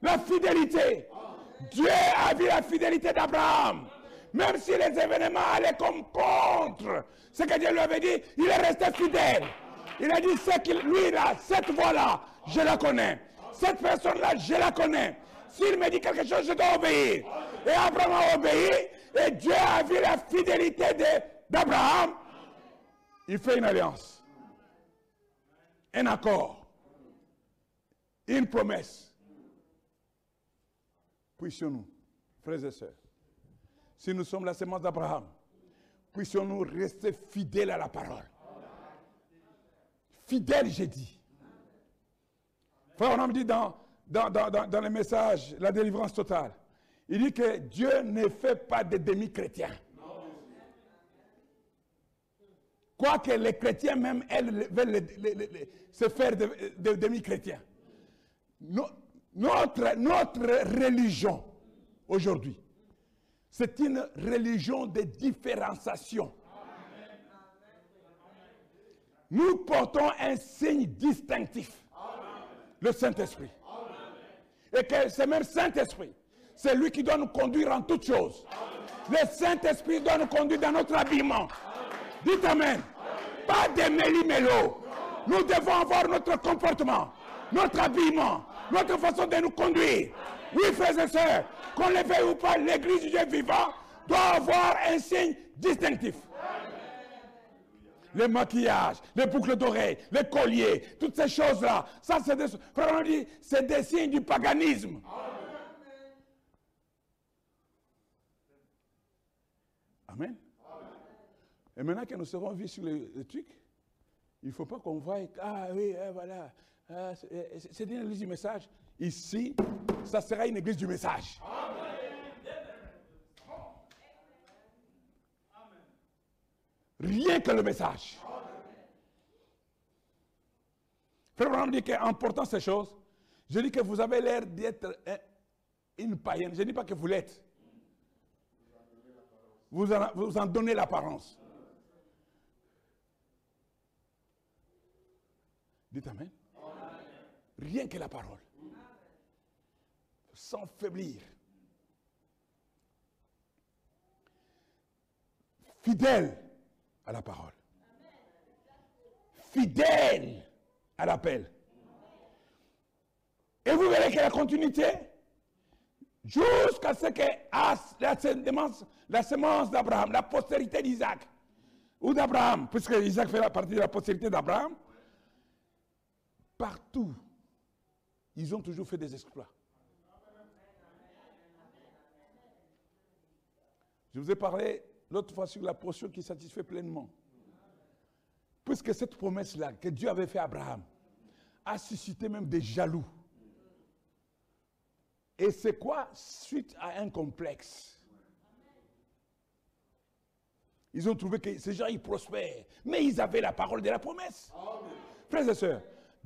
la fidélité. Dieu a vu la fidélité d'Abraham. Même si les événements allaient comme contre ce que Dieu lui avait dit, il est resté fidèle. Il a dit, lui là, cette voix-là, je la connais. Cette personne-là, je la connais. S'il me dit quelque chose, je dois obéir. Et Abraham a obéi, et Dieu a vu la fidélité d'Abraham. Il fait une alliance, un accord, une promesse. Puissions-nous, frères et sœurs, si nous sommes la sémence d'Abraham, puissions-nous rester fidèles à la parole. Fidèles, j'ai dit. Frère, on me dit dans, dans, dans, dans, le message, la délivrance totale, il dit que Dieu ne fait pas de demi-chrétiens. Quoique les chrétiens même, elles, veulent se faire de, demi-chrétiens. notre, notre religion, aujourd'hui, c'est une religion de différenciation. Nous portons un signe distinctif, le Saint-Esprit. Et que ce même Saint-Esprit, c'est lui qui doit nous conduire en toutes choses. Le Saint-Esprit doit nous conduire dans notre habillement. Dites Amen. Pas des méli-mélo. Nous devons avoir notre comportement, notre habillement, notre façon de nous conduire. Oui, frères et sœurs, qu'on le veuille ou pas, l'église du Dieu vivant doit avoir un signe distinctif. Les maquillages, les boucles d'oreilles, les colliers, toutes ces choses-là, ça c'est des, c'est des signes du paganisme. Amen. Et maintenant que nous serons vus sur le, truc, il ne faut pas qu'on voie, ah oui, eh, voilà, ah, eh, c'est une église du message. Ici, ça sera une église du message. Rien que le message. Frère Abraham dit qu'en portant ces choses, je dis que vous avez l'air d'être une païenne. Je ne dis pas que vous l'êtes. Vous vous en donnez l'apparence. Dites Amen. Rien que la parole. Sans faiblir. Fidèle à la parole. Fidèle à l'appel. Et vous verrez que la continuité, jusqu'à ce que la semence, la semence d'Abraham, la postérité d'Isaac, ou d'Abraham, puisque Isaac fait partie de la postérité d'Abraham, partout, ils ont toujours fait des exploits. Je vous ai parlé l'autre fois sur la portion qui satisfait pleinement. Puisque cette promesse-là que Dieu avait fait à Abraham a suscité même des jaloux. Et c'est quoi Suite à un complexe? Ils ont trouvé que ces gens, ils prospèrent. Mais ils avaient la parole de la promesse. Frères et sœurs,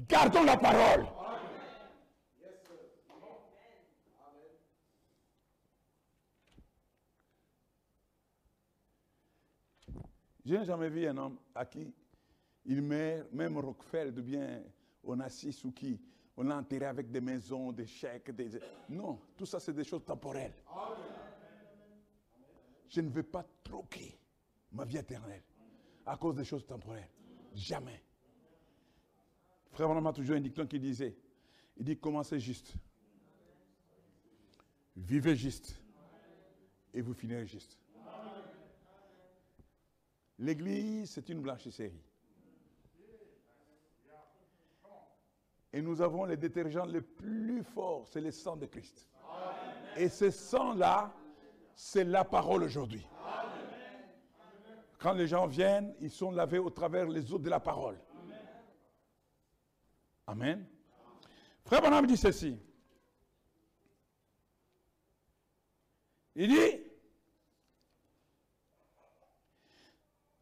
Gardons la parole. Je n'ai jamais vu un homme à qui il meurt, même Rockefeller, de bien, on a assis sous qui on a enterré avec des maisons, des chèques, des... Non, tout ça c'est des choses temporelles. Je ne veux pas troquer ma vie éternelle à cause des choses temporelles. Jamais. Frère on a toujours un dicton qui disait, il dit commencez juste, vivez juste, et vous finirez juste. L'église, c'est une blanchisserie. Et nous avons les détergents les plus forts, c'est le sang de Christ. Et ce sang-là, c'est la parole aujourd'hui. Quand les gens viennent, ils sont lavés au travers les eaux de la parole. Amen. Frère Bonhomme dit ceci. Il dit,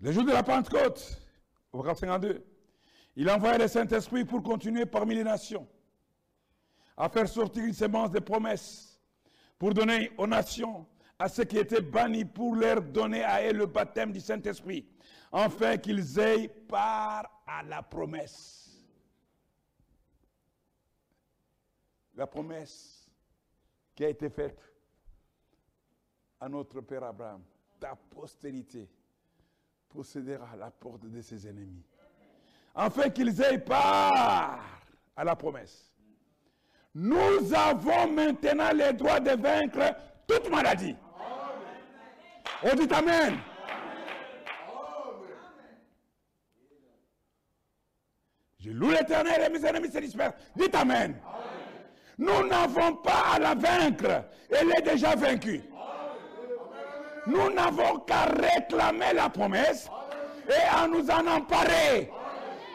le jour de la Pentecôte, au verset 52, il envoie le Saint-Esprit pour continuer parmi les nations, à faire sortir une sémence de promesses, pour donner aux nations, à ceux qui étaient bannis, pour leur donner à eux le baptême du Saint-Esprit, afin qu'ils aient par à la promesse. La promesse qui a été faite à notre Père Abraham, ta postérité possédera la porte de ses ennemis, afin qu'ils aient part à la promesse. Nous avons maintenant le droit de vaincre toute maladie. On dit Amen. Je loue l'éternel et mes ennemis se dispersent. Dites Amen. Nous n'avons pas à la vaincre. Elle est déjà vaincue. Nous n'avons qu'à réclamer la promesse et à nous en emparer.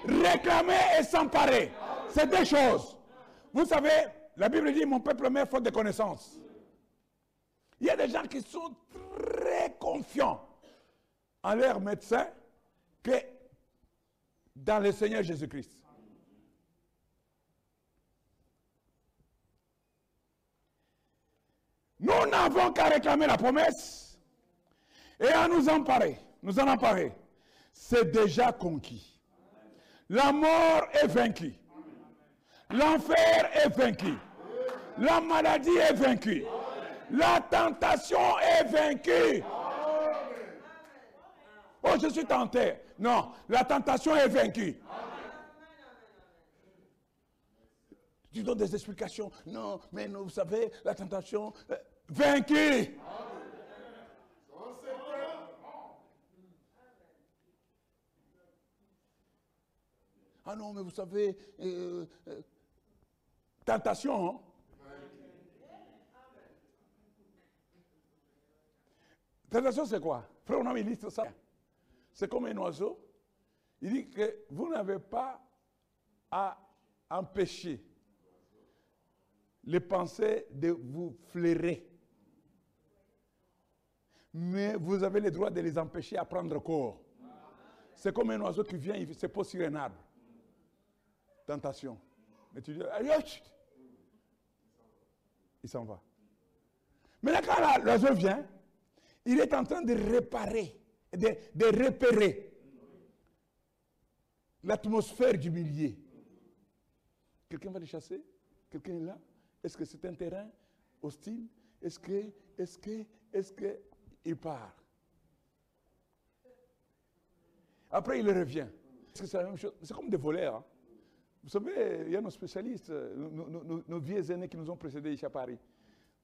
Réclamer et s'emparer. C'est deux choses. Vous savez, la Bible dit, mon peuple meurt faute de connaissances. Il y a des gens qui sont très confiants en leur médecin que dans le Seigneur Jésus-Christ. Nous n'avons qu'à réclamer la promesse et à nous emparer, nous en emparer. C'est déjà conquis. La mort est vaincue. L'enfer est vaincu. La maladie est vaincue. La tentation est vaincue. Oh, je suis tenté. Non, la tentation est vaincue. Tu donnes des explications. Non, mais vous savez, la tentation, euh, vaincue. Ah non, mais vous savez, euh, euh, tentation. Hein? Tentation, c'est quoi? Frère, on il dit ça. C'est comme un oiseau. Il dit que vous n'avez pas à empêcher les pensées de vous flairer. Mais vous avez le droit de les empêcher à prendre corps. C'est comme un oiseau qui vient, il se pose sur un arbre. Tentation. Mais tu dis, il s'en va. Mais là, quand l'oiseau vient, il est en train de réparer, de, de repérer l'atmosphère du milieu. Quelqu'un va le chasser? Quelqu'un est là? Est-ce que c'est un terrain hostile? Est-ce que, est-ce que, est-ce que, il part? Après, il revient. Est-ce que c'est la même chose? C'est comme des voleurs. Hein. Vous savez, il y a nos spécialistes, nos, vieux aînés qui nous ont précédés ici à Paris,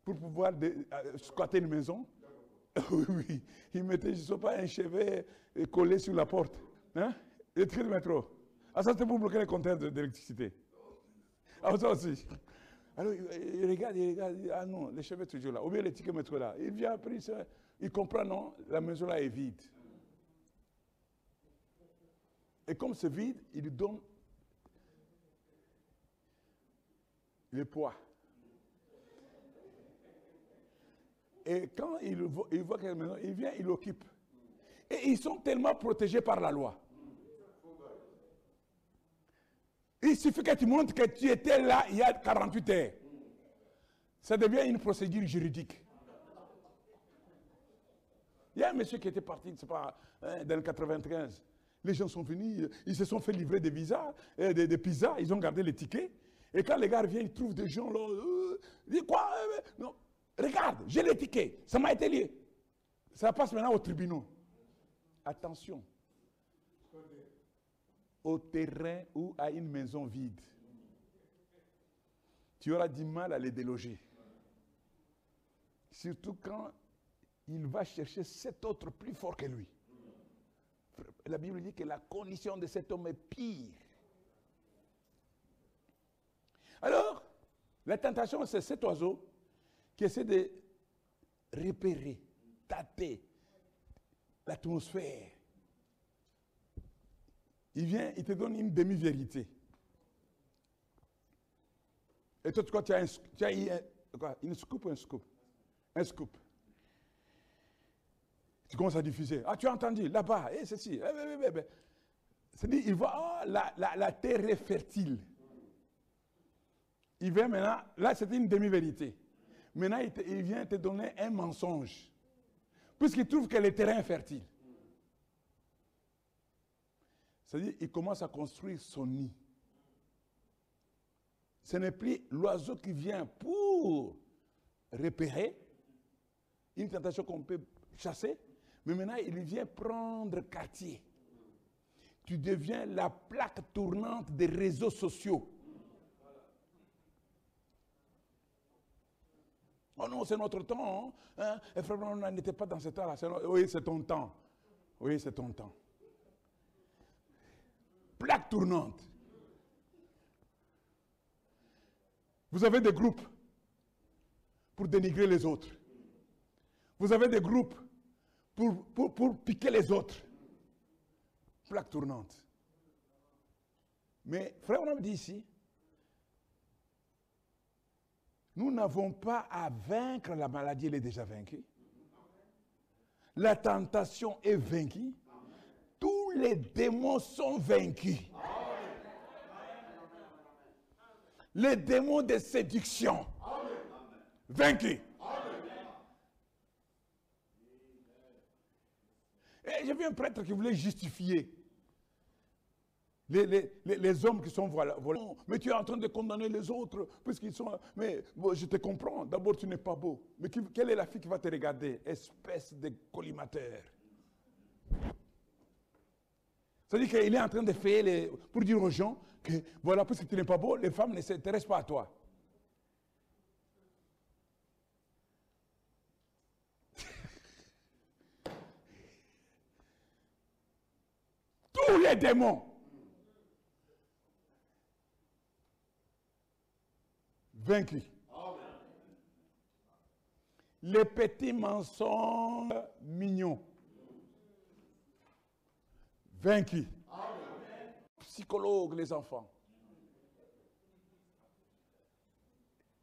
pour pouvoir euh, squatter une maison. [LAUGHS] oui, oui, ils mettaient, je ne sais pas, un chevet collé sur la porte. Hein? Les de métro. Ah, ça, c'était pour bloquer les compteurs d'électricité. Ah, ça aussi. Alors, il regarde, il regarde, il ah non, les cheveux toujours là. Ou bien les tickets métro là. Il vient après, il comprend, non, la maison là est vide. Et comme c'est vide, il donne le poids. Et quand il voit, il maison, il vient, il occupe. Et ils sont tellement protégés par la loi. Il suffit que tu montres que tu étais là il y a 48 heures. Ça devient une procédure juridique. Il y a un monsieur qui était parti, c'est pas, hein, dans le 95. Les gens sont venus, ils se sont fait livrer des visas, euh, des, des pizzas, ils ont gardé les tickets. Et quand les gars viennent, ils trouvent des gens là. Euh, ils disent quoi euh, Non, regarde, j'ai les tickets. Ça m'a été lié. Ça passe maintenant au tribunal. Attention. Au terrain ou à une maison vide. Tu auras du mal à les déloger. Surtout quand il va chercher cet autre plus fort que lui. La Bible dit que la condition de cet homme est pire alors, la tentation, c'est cet oiseau qui essaie de repérer, tâter l'atmosphère. Il vient, il te donne une demi-vérité. Et toi, tu as, un, as une scoop ou un scoop? Un scoop. Tu commences à diffuser. Ah, tu as entendu, là-bas, et eh, ceci. Eh, eh, C'est-à-dire, il voit, oh, la terre est fertile. Il vient maintenant, là c'était une demi-vérité. Maintenant il, vient te donner un mensonge. Puisqu'il trouve que le terrain est fertile. C'est-à-dire, il commence à construire son nid. Ce n'est plus l'oiseau qui vient pour repérer une tentation qu'on peut chasser, mais maintenant il vient prendre quartier. Tu deviens la plaque tournante des réseaux sociaux. Oh non, c'est notre temps. Hein? Et frère, on n'était pas dans ce temps-là. Oui, c'est ton temps. Oui, c'est ton temps. Plaque tournante. Vous avez des groupes pour dénigrer les autres. Vous avez des groupes pour, pour, pour piquer les autres. Plaque tournante. Mais frère, on a dit ici, nous n'avons pas à vaincre la maladie, elle est déjà vaincue. La tentation est vaincue. Tous les démons sont vaincus. Les démons de séduction, vaincus. Et j'ai vu un prêtre qui voulait justifier les, hommes qui sont voilà, Mais tu es en train de condamner les autres puisqu'ils sont. Mais je te comprends. D'abord, tu n'es pas beau. Mais quelle est la fille qui va te regarder? Espèce de collimateur. C'est-à-dire qu'il est en train de faire les, pour dire aux gens que voilà, puisque tu n'es pas beau, les femmes ne s'intéressent pas à toi. [LAUGHS] Tous les démons vaincu. Les petits mensonges mignons. Vaincus. Psychologue, les enfants.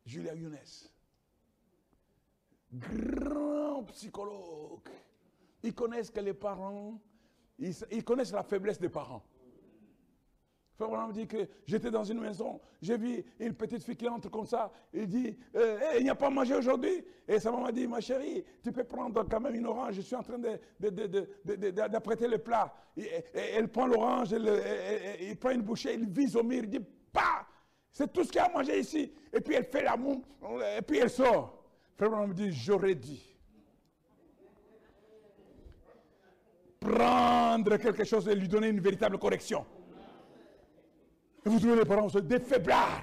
Julia Younes. Grand psychologue. Ils connaissent que les parents, ils connaissent la faiblesse des parents. Frère Branham dit que j'étais dans une maison, j'ai vu une petite fille qui entre comme ça, il dit, euh, il n'y a pas mangé aujourd'hui. Et sa maman dit, ma chérie, tu peux prendre quand même une orange, je suis en train d'apprêter le plat. Et, elle prend l'orange, il prend une bouchée, il vise au mur, il dit, pas, c'est tout ce qu'il y a à manger ici. Et puis elle fait l'amour, et puis elle sort. Frère Branham dit, j'aurais dit. Prendre quelque chose et lui donner une véritable correction. Et vous trouvez les parents, des faiblards.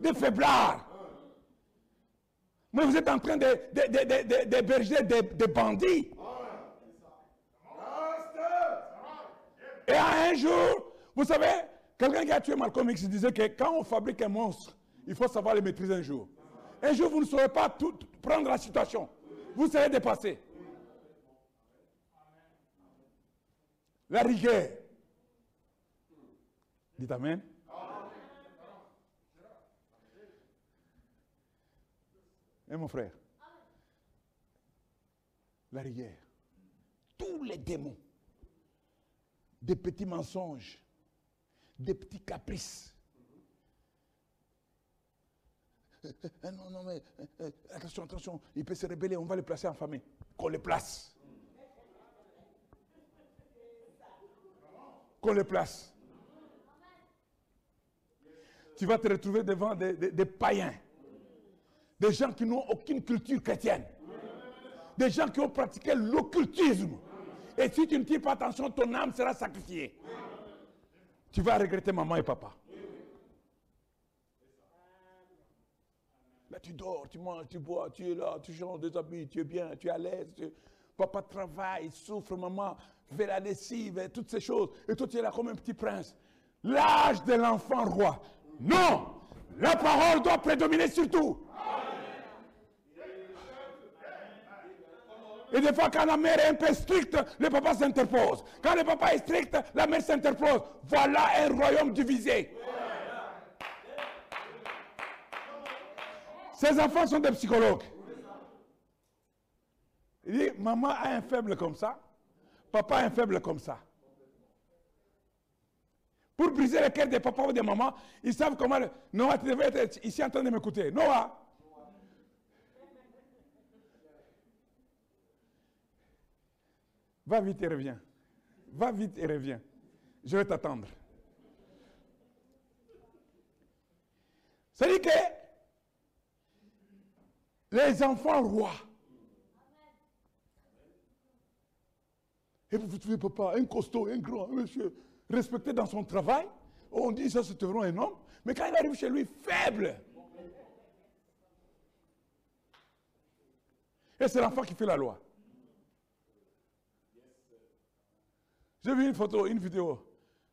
Des faiblards. Mais vous êtes en train d'héberger de, des bandits. Et un jour, vous savez, quelqu'un qui a tué Malcolm X disait que quand on fabrique un monstre, il faut savoir le maîtriser un jour. Un jour, vous ne saurez pas tout, prendre la situation. Vous serez dépassé. La rigueur. Dites Amen. Et mon frère La rigueur. Tous les démons, des petits mensonges, des petits caprices. Euh, euh, non, non, mais attention, attention, il peut se rébeller, on va le placer en famille. Qu'on le place. Qu'on le place. Tu vas te retrouver devant des païens des gens qui n'ont aucune culture chrétienne. Des gens qui ont pratiqué l'occultisme. Et si tu ne tires pas attention, ton âme sera sacrifiée. Tu vas regretter maman et papa. Tu dors, tu manges, tu bois, tu es là, tu changes des habits, tu es bien, tu es à l'aise. Papa travaille, souffre, maman fait la lessive, toutes ces choses. Et toi, tu es là comme un petit prince. L'âge de l'enfant roi. Non! La parole doit prédominer sur tout. Et des fois, quand la mère est un peu stricte, le papa s'interpose. Quand le papa est strict, la mère s'interpose. Voilà un royaume divisé. Ces enfants sont des psychologues. Il dit, maman a un faible comme ça, papa a un faible comme ça. Pour briser le cœur des papas ou des mamans, ils savent comment... Noah, tu devais être ici en train de m'écouter. Noah, Va vite et reviens. Va vite et reviens. Je vais t'attendre. C'est-à-dire que les enfants rois. Et vous trouvez papa, un costaud, un grand, monsieur, respecté dans son travail. On dit ça, c'est vraiment un homme. Mais quand il arrive chez lui, faible. Et c'est l'enfant qui fait la loi. J'ai vu une photo, une vidéo.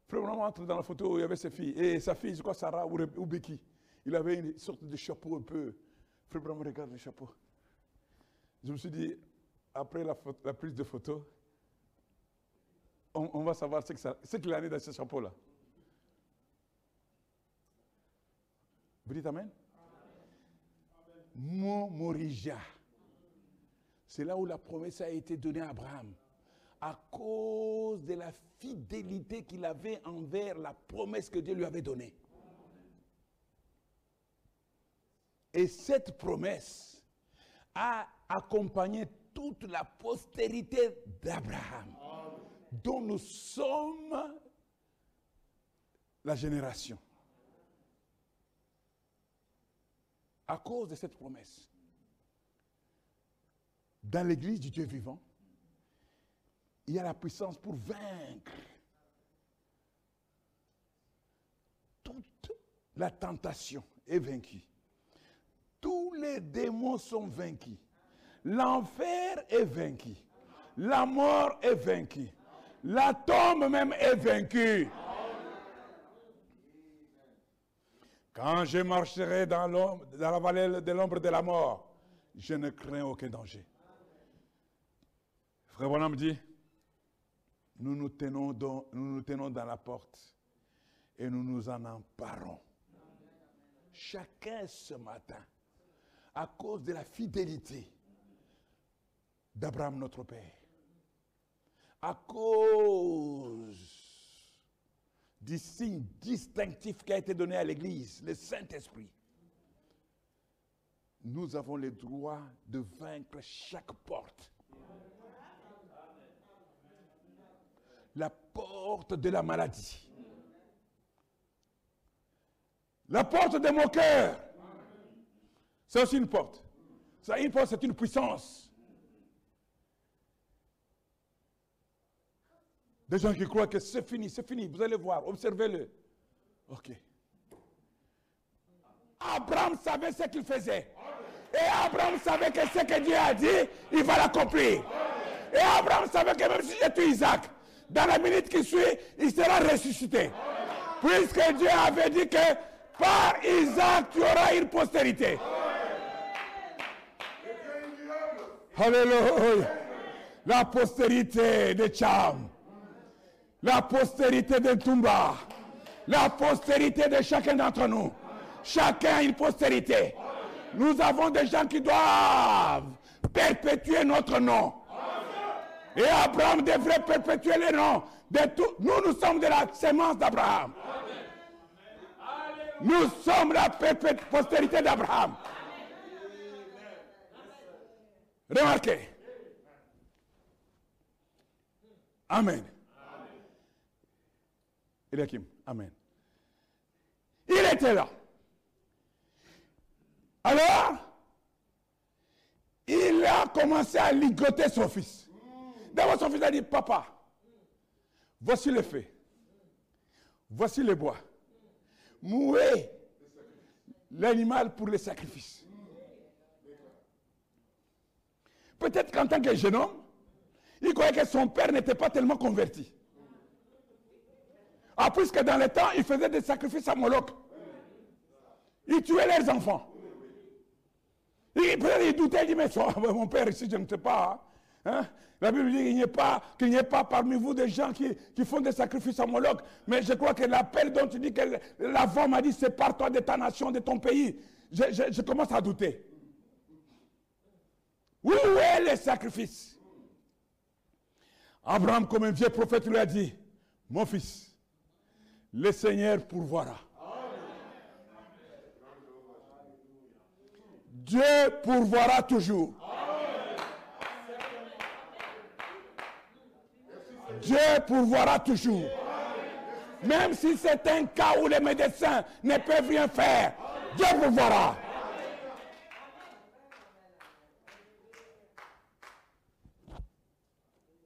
Frère entre dans la photo où il y avait ses filles. Et sa fille, je crois Sarah ou, ou Becky. Il avait une sorte de chapeau un peu. Frère Branham regarde le chapeau. Je me suis dit, après la, prise de photo, on, va savoir ce qu'il a mis dans ce chapeau-là. Vous dites Amen? Mon Morija. C'est là où la promesse a été donnée à Abraham. À cause de la fidélité qu'il avait envers la promesse que Dieu lui avait donnée. Et cette promesse a accompagné toute la postérité d'Abraham, dont nous sommes la génération. À cause de cette promesse, dans l'église du Dieu vivant, il y a la puissance pour vaincre toute la tentation est vaincue. Tous les démons sont vaincus. L'enfer est vaincu. La mort est vaincue. La tombe même est vaincue. Quand je marcherai dans, la vallée de l'ombre de la mort, je ne crains aucun danger. Frère Bonhomme dit, nous nous, tenons dans, nous nous tenons dans la porte et nous nous en emparons. Chacun ce matin à cause de la fidélité d'Abraham notre Père, à cause du signe distinctif qui a été donné à l'Église, le Saint-Esprit, nous avons le droit de vaincre chaque porte. La porte de la maladie. La porte de mon cœur. C'est aussi une porte. Ça, une porte, c'est une puissance. Des gens qui croient que c'est fini, c'est fini. Vous allez voir, observez-le. Ok. Abraham savait ce qu'il faisait. Et Abraham savait que ce que Dieu a dit, il va l'accomplir. Et Abraham savait que même si j'ai tué Isaac, dans la minute qui suit, il sera ressuscité. Puisque Dieu avait dit que par Isaac, tu auras une postérité. Alléluia. La postérité de Cham. La postérité de Tumba. La postérité de chacun d'entre nous. Chacun a une postérité. Nous avons des gens qui doivent perpétuer notre nom. Et Abraham devrait perpétuer le nom de tout. Nous, nous sommes de la sémence d'Abraham. Nous sommes la postérité d'Abraham. Remarquez. Amen. Eliakim, Amen. Il était là. Alors, il a commencé à ligoter son fils. D'abord, son fils a dit, papa, voici le feu. Voici le bois. Mouez l'animal pour le sacrifice. Peut-être qu'en tant que jeune homme, il croyait que son père n'était pas tellement converti. Ah, puisque dans le temps, il faisait des sacrifices à Moloch. Il tuait leurs enfants. Il, il doutait, il dit, mais [LAUGHS] mon père ici, je ne sais pas. Hein? La Bible dit qu'il n'y ait pas, qu'il n'y ait pas parmi vous des gens qui, font des sacrifices à Moloch. Mais je crois que l'appel dont tu dis que l'avant m'a dit, sépare-toi de ta nation, de ton pays. je commence à douter. Où est le sacrifice? Abraham, comme un vieux prophète, lui a dit, mon fils, le Seigneur pourvoira. Dieu pourvoira toujours. Dieu pourvoira toujours. Même si c'est un cas où les médecins ne peuvent rien faire, Dieu pourvoira.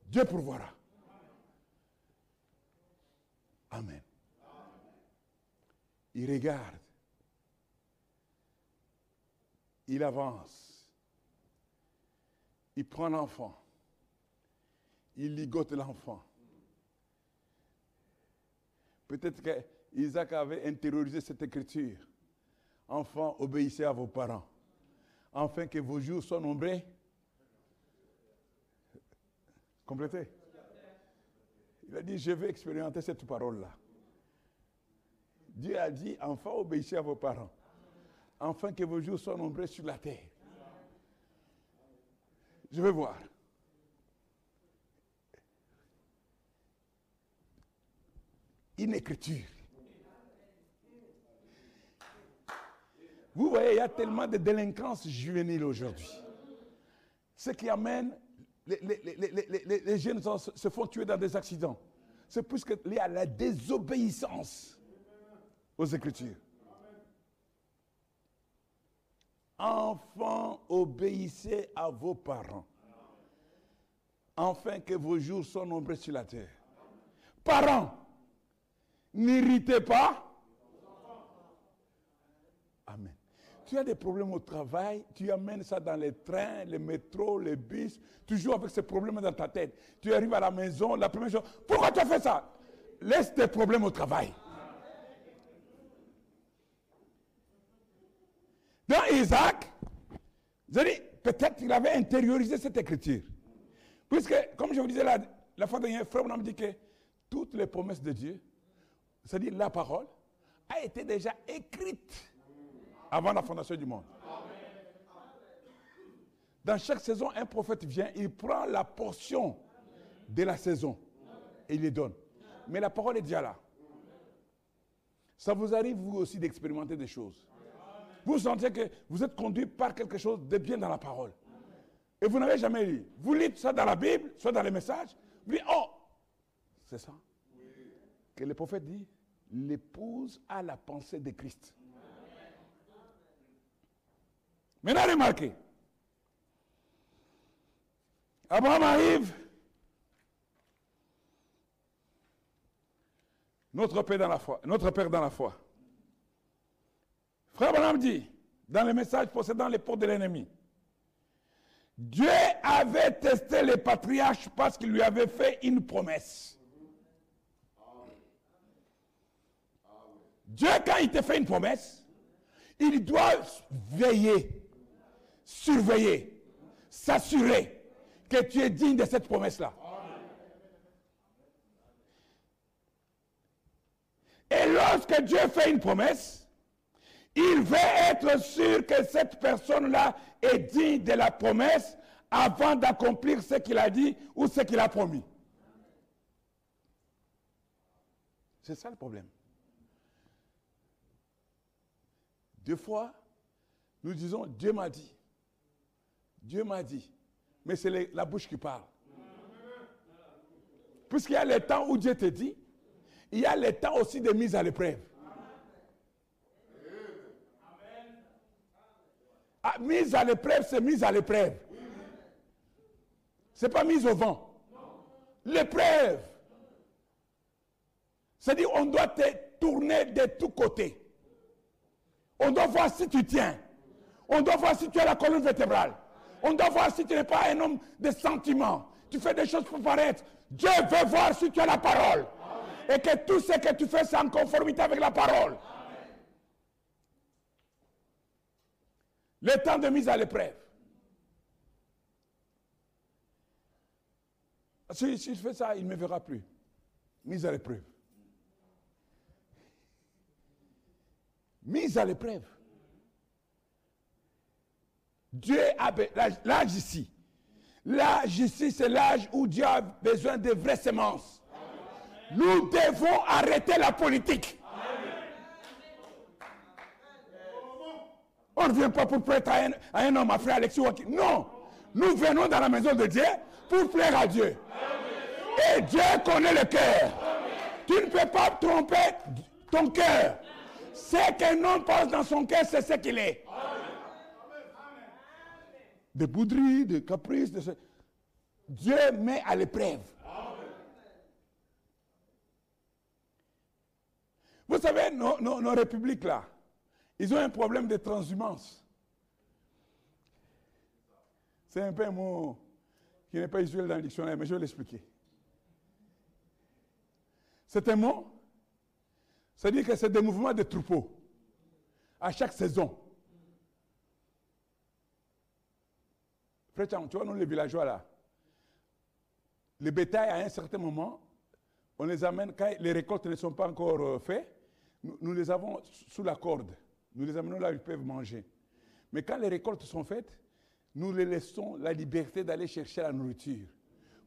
Dieu pourvoira. Amen. Il regarde. Il avance. Il prend l'enfant. Il ligote l'enfant. Peut-être que Isaac avait intériorisé cette écriture. Enfant, obéissez à vos parents, afin que vos jours soient nombreux. Complétez. Il a dit, je vais expérimenter cette parole-là. Dieu a dit, enfant, obéissez à vos parents, afin que vos jours soient nombreux sur la terre. Je vais voir. Une écriture. Vous voyez, il y a tellement de délinquance juvénile aujourd'hui. Ce qui amène les, jeunes se font tuer dans des accidents. C'est puisqu'il y a la désobéissance aux Écritures. Enfants, obéissez à vos parents, afin que vos jours soient nombreux sur la terre. Parents, n'irritez pas. Amen tu as des problèmes au travail, tu amènes ça dans les trains, les métros, les bus, toujours avec ces problèmes dans ta tête. Tu arrives à la maison, la première chose, pourquoi tu as fait ça? Laisse tes problèmes au travail. Dans Isaac, peut-être qu'il avait intériorisé cette écriture. Puisque, comme je vous disais la, la fois dernière, frère, on me dit que toutes les promesses de Dieu, c'est-à-dire la parole, a été déjà écrite avant la fondation du monde. Dans chaque saison, un prophète vient, il prend la portion de la saison et il les donne. Mais la parole est déjà là. Ça vous arrive, vous aussi, d'expérimenter des choses. Vous sentez que vous êtes conduit par quelque chose de bien dans la parole. Et vous n'avez jamais lu. Vous lisez ça dans la Bible, soit dans les messages. Vous dites, oh, c'est ça. Que le prophète dit, l'épouse a la pensée de Christ. Maintenant, remarquez. Abraham arrive. Notre Père dans la foi. Notre Père dans la foi. Frère Abraham dit, dans le message possédant les portes de l'ennemi, Dieu avait testé les patriarches parce qu'il lui avait fait une promesse. Dieu, quand il te fait une promesse, il doit veiller surveiller, s'assurer que tu es digne de cette promesse-là. Et lorsque Dieu fait une promesse, il veut être sûr que cette personne-là est digne de la promesse avant d'accomplir ce qu'il a dit ou ce qu'il a promis. C'est ça le problème. Deux fois, nous disons, Dieu m'a dit. Dieu m'a dit. Mais c'est la bouche qui parle. Puisqu'il y a le temps où Dieu te dit, il y a le temps aussi de mise à l'épreuve. Ah, mise à l'épreuve, c'est mise à l'épreuve. Ce n'est pas mise au vent. L'épreuve. C'est-à-dire, on doit te tourner de tous côtés. On doit voir si tu tiens. On doit voir si tu as la colonne vertébrale. On doit voir si tu n'es pas un homme de sentiments. Tu fais des choses pour paraître. Dieu veut voir si tu as la parole. Et que tout ce que tu fais, c'est en conformité avec la parole. Le temps de mise à l'épreuve. Si, si, je fais ça, il ne me verra plus. Mise à l'épreuve. Mise à l'épreuve. Dieu a l'âge ici. L'âge ici, c'est l'âge où Dieu a besoin de vraies semences. Nous devons arrêter la politique. On ne vient pas pour prêter à un, homme, à frère Alexis Non. Nous venons dans la maison de Dieu pour plaire à Dieu. Et Dieu connaît le cœur. Tu ne peux pas tromper ton cœur. Ce qu'un homme pense dans son cœur, c'est ce qu'il est. De bouderies, de caprices, de ce... Dieu met à l'épreuve. Vous savez, nos, nos républiques là, ils ont un problème de transhumance. C'est un peu un mot qui n'est pas usuel dans le dictionnaire, mais je vais l'expliquer. C'est un mot, c'est-à-dire que c'est des mouvements de troupeaux à chaque saison. Frère tu vois, nous les villageois là, les bétails à un certain moment, on les amène, quand les récoltes ne sont pas encore euh, faites, nous, les avons sous la corde. Nous les amenons là où ils peuvent manger. Mais quand les récoltes sont faites, nous les laissons la liberté d'aller chercher la nourriture,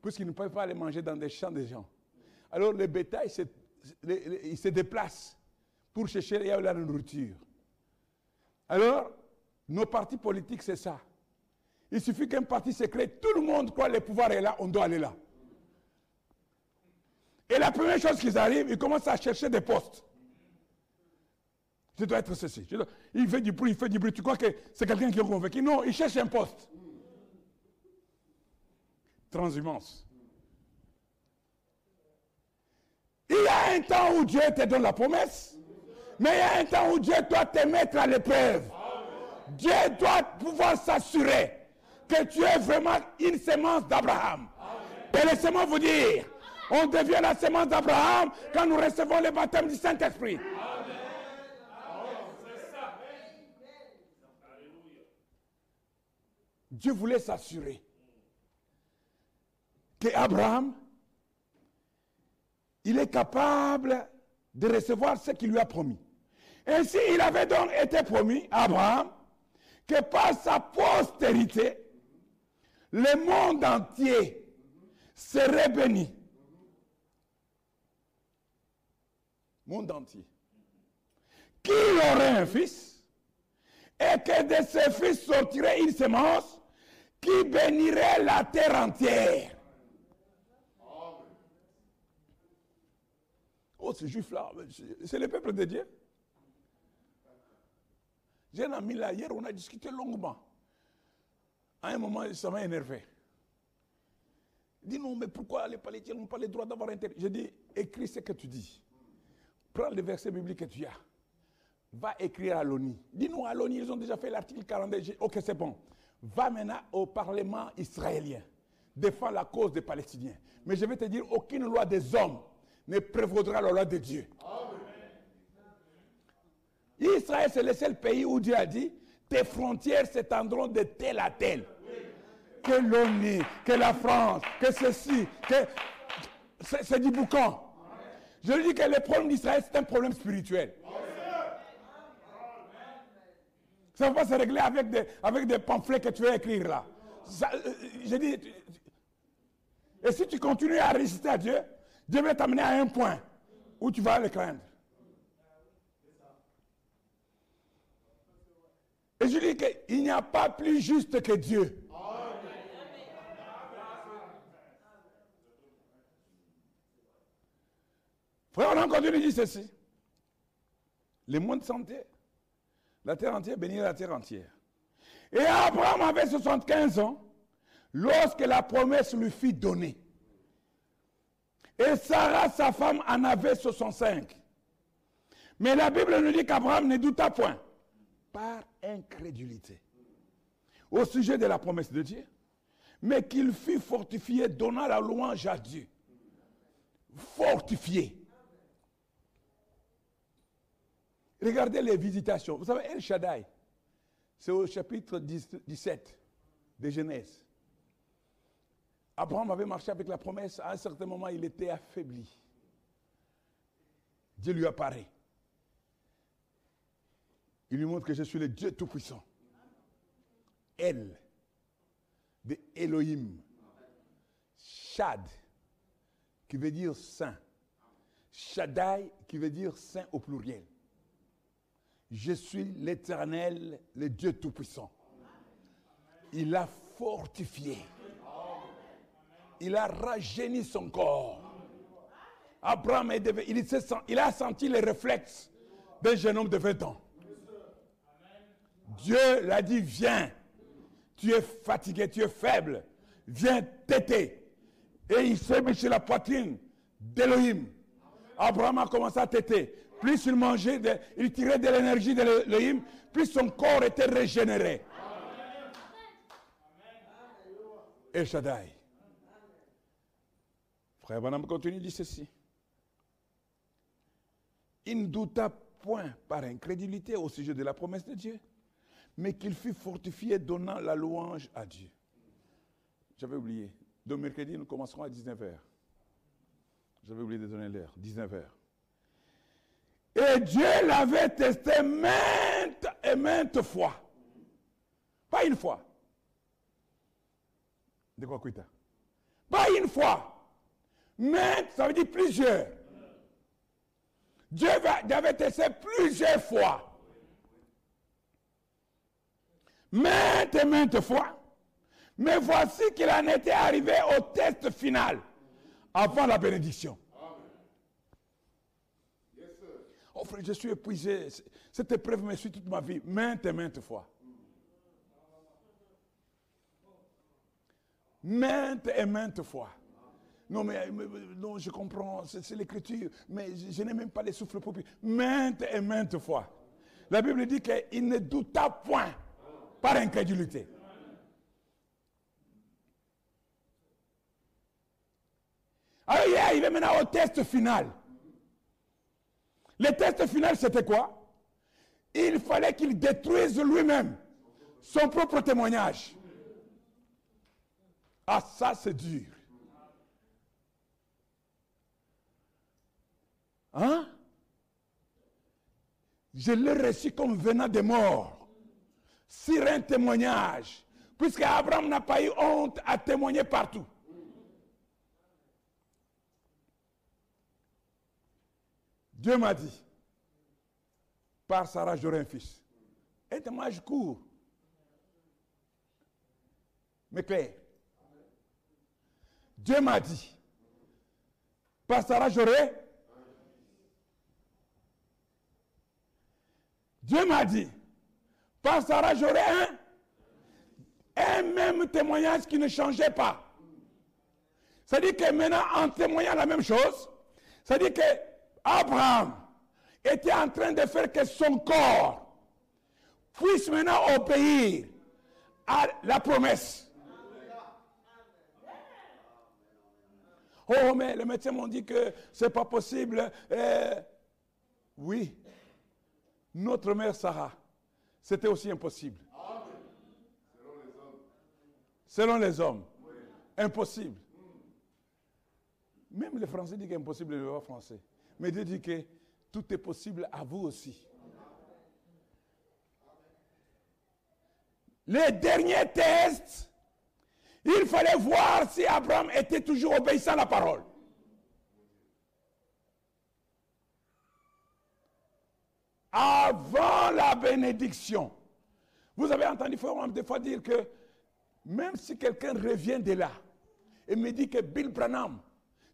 puisqu'ils ne peuvent pas aller manger dans des champs des gens. Alors le bétail, il se déplace pour chercher la nourriture. Alors, nos partis politiques, c'est ça. Il suffit qu'un parti se crée, tout le monde croit que le pouvoir est là, on doit aller là. Et la première chose qu'ils arrivent, ils commencent à chercher des postes. Je dois être ceci. Il fait du bruit, il fait du bruit. Tu crois que c'est quelqu'un qui est convaincu? Non, il cherche un poste. Transhumance. Il y a un temps où Dieu te donne la promesse, mais il y a un temps où Dieu doit te mettre à l'épreuve. Dieu doit pouvoir s'assurer que tu es vraiment une sémence d'Abraham. Et laissez-moi vous dire, on devient la sémence d'Abraham quand nous recevons le baptême du Saint-Esprit. Dieu voulait s'assurer que Abraham, il est capable de recevoir ce qu'il lui a promis. Ainsi, il avait donc été promis à Abraham que par sa postérité, le monde entier serait béni. Monde entier. Qu'il aurait un fils et que de ce fils sortirait une semence qui bénirait la terre entière? Oh, ces juifs-là, c'est le peuple de Dieu. J'ai un ami là, hier, on a discuté longuement. À un moment, ça m'a énervé. Il dit non, mais pourquoi les Palestiniens n'ont pas le droit d'avoir intérêt J'ai dit, écris ce que tu dis. Prends les versets bibliques que tu as. Va écrire à l'ONU. Dis-nous à l'ONU, ils ont déjà fait l'article 42. Ok, c'est bon va maintenant au Parlement israélien, défends la cause des Palestiniens. Mais je vais te dire, aucune loi des hommes ne prévaudra la loi de Dieu. Israël, c'est le seul pays où Dieu a dit, tes frontières s'étendront de tel à tel. Que l'ONU, que la France, que ceci, que... C'est du boucan. Je lui dis que le problème d'Israël, c'est un problème spirituel. Ça ne va pas se régler avec des, avec des pamphlets que tu vas écrire là. Euh, je dis, et si tu continues à résister à Dieu, Dieu va t'amener à un point où tu vas le craindre. Et je dis qu'il n'y a pas plus juste que Dieu. Frère, on a encore dit ceci. Le monde santé la terre entière bénirait la terre entière. Et Abraham avait 75 ans lorsque la promesse lui fut donnée. Et Sarah, sa femme, en avait 65. Mais la Bible nous dit qu'Abraham ne douta point par incrédulité au sujet de la promesse de Dieu, mais qu'il fut fortifié, donnant la louange à Dieu. Fortifié. Regardez les visitations. Vous savez, El Shaddai, c'est au chapitre 17 de Genèse. Abraham avait marché avec la promesse. À un certain moment, il était affaibli. Dieu lui apparaît. Il lui montre que je suis le Dieu Tout-Puissant. El, de Elohim. Shad, qui veut dire saint. Shaddai, qui veut dire saint au pluriel. Je suis l'Éternel, le Dieu Tout-Puissant. Il a fortifié. Il a rajeuni son corps. Abraham est devenu- il, a senti les réflexes d'un jeune homme de 20 ans. Dieu l'a dit, viens. Tu es fatigué, tu es faible. Viens téter. Et il s'est mis sur la poitrine d'Élohim. Abraham a commencé à téter. Plus il mangeait, il tirait de l'énergie d'Élohim, plus son corps était régénéré. El Shaddai. Frère Branham continue, dit ceci. Il ne douta point par incrédulité au sujet de la promesse de Dieu, mais qu'il fut fortifié donnant la louange à Dieu. J'avais oublié. Donc mercredi, nous commencerons à 19h. J'avais oublié de donner l'heure. 19h. Et Dieu l'avait testé maintes et maintes fois. Pas une fois. De quoi Pas une fois. Maintes, ça veut dire plusieurs. Dieu va- l'avait testé plusieurs fois. Maintes et maintes fois. Mais voici qu'il en était arrivé au test final, avant la bénédiction. Oh frère, je suis épuisé. Cette épreuve me suit toute ma vie, maintes et maintes fois. Maintes et maintes fois. Non, mais, non, je comprends, c'est l'écriture, mais je, n'ai même pas les souffles pour Maintes et maintes fois. La Bible dit qu'il ne douta point par incrédulité. Alors il est maintenant au test final. Le test final, c'était quoi? Il fallait qu'il détruise lui-même son propre témoignage. Ah, ça, c'est dur. Hein? Je l'ai reçu comme venant des morts, sur un témoignage, puisque Abraham n'a pas eu honte à témoigner partout. Dieu m'a dit, par Sarah, j'aurai un fils. Un témoignage court. Mais clair. Dieu m'a dit, par Sarah, j'aurai. Dieu m'a dit, par Sarah, j'aurai un. Un même témoignage qui ne changeait pas. C'est-à-dire que maintenant, en témoignant la même chose, c'est-à-dire que Abraham était en train de faire que son corps puisse maintenant obéir à la promesse. Oh, mais les médecins m'ont dit que ce n'est pas possible. Euh, oui, notre mère Sarah, c'était aussi impossible. Selon les hommes. Impossible. Même les Français disent qu'impossible le loi français. Mais Dieu dit que tout est possible à vous aussi. Les derniers tests, il fallait voir si Abraham était toujours obéissant à la parole. Avant la bénédiction. Vous avez entendu frère, des fois dire que même si quelqu'un revient de là et me dit que Bill Branham,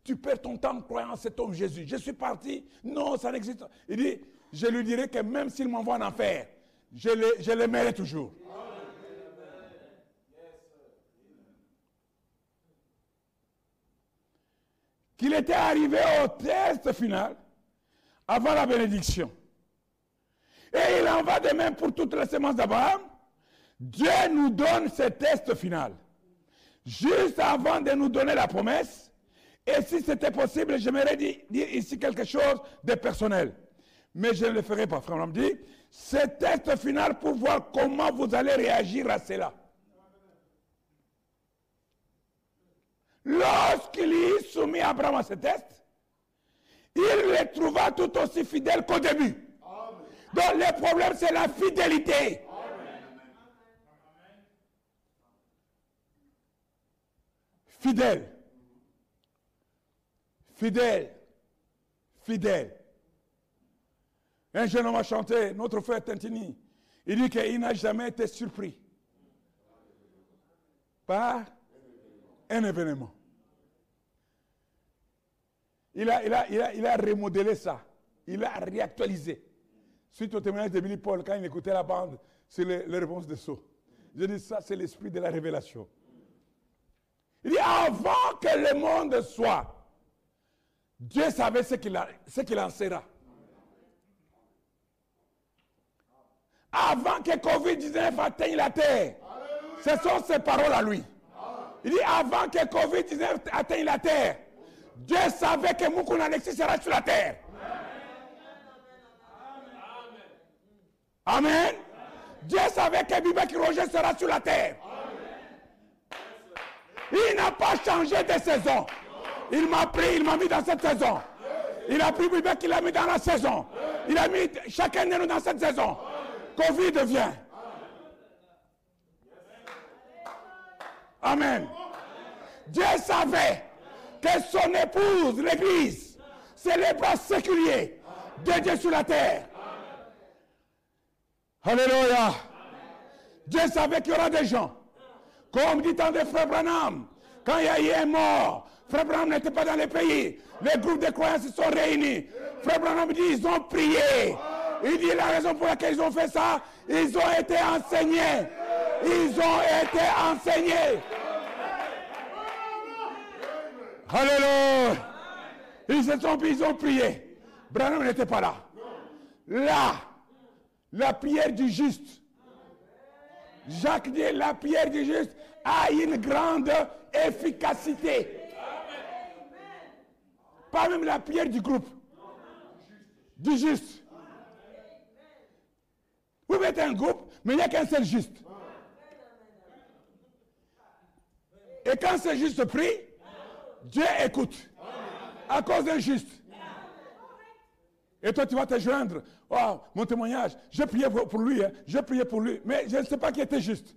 tu perds ton temps en croyant cet homme Jésus. Je suis parti. Non, ça n'existe pas. Il dit, je lui dirai que même s'il m'envoie en enfer, je le- je l'aimerai toujours. Qu'il était arrivé au test final avant la bénédiction. Et il en va de même pour toutes les semences d'Abraham. Dieu nous donne ce test final. Juste avant de nous donner la promesse, et si c'était possible, j'aimerais dire, dire ici quelque chose de personnel. Mais je ne le ferai pas, frère. On dit, ce test final pour voir comment vous allez réagir à cela. Lorsqu'il y soumis Abraham à ce test, il le trouva tout aussi fidèle qu'au début. Donc le problème, c'est la fidélité. Fidèle. Fidèle. Fidèle. Un jeune homme a chanté, notre frère Tintini. Il dit qu'il n'a jamais été surpris par un événement. Il a, il, a, il, a, il a remodelé ça. Il a réactualisé. Suite au témoignage de Billy Paul, quand il écoutait la bande, c'est les, les réponses de saut. Je dis ça, c'est l'esprit de la révélation. Il dit avant que le monde soit, Dieu savait ce qu'il qu'il en sera. Avant que Covid-19 atteigne la terre. Ce sont ses paroles à lui. Il dit avant que Covid-19 atteigne la terre, Dieu savait que Moukoun Alexis sera sur la terre. Amen. Dieu savait que Bibek Roger sera sur la terre. Il n'a pas changé de saison. Il m'a pris, il m'a mis dans cette saison. Il a pris Bibek, il l'a mis dans la saison. Il a mis chacun de nous dans cette saison. Covid vient. Amen. Dieu savait que son épouse, l'Église, c'est les bras séculiers de Dieu sur la terre. Alléluia. Dieu savait qu'il y aura des gens, comme dit tant de frères Branham, quand il y a eu un mort, frère Branham n'était pas dans les pays, les groupes de croyants se sont réunis. Frère Branham dit, ils ont prié. Il dit la raison pour laquelle ils ont fait ça, ils ont été enseignés. Ils ont été enseignés. Alléluia. Ils se sont ils ont prié. Branham n'était pas là. Là, la prière du juste. Jacques dit, la prière du juste a une grande efficacité. Pas même la prière du groupe. Du juste. Vous mettez un groupe, mais il n'y a qu'un seul juste. Et quand ce juste prie, Dieu écoute. À cause d'un juste. Et toi, tu vas te joindre. Oh, mon témoignage, j'ai prié pour, lui, hein. j'ai prié pour lui. Mais je ne sais pas qui était juste.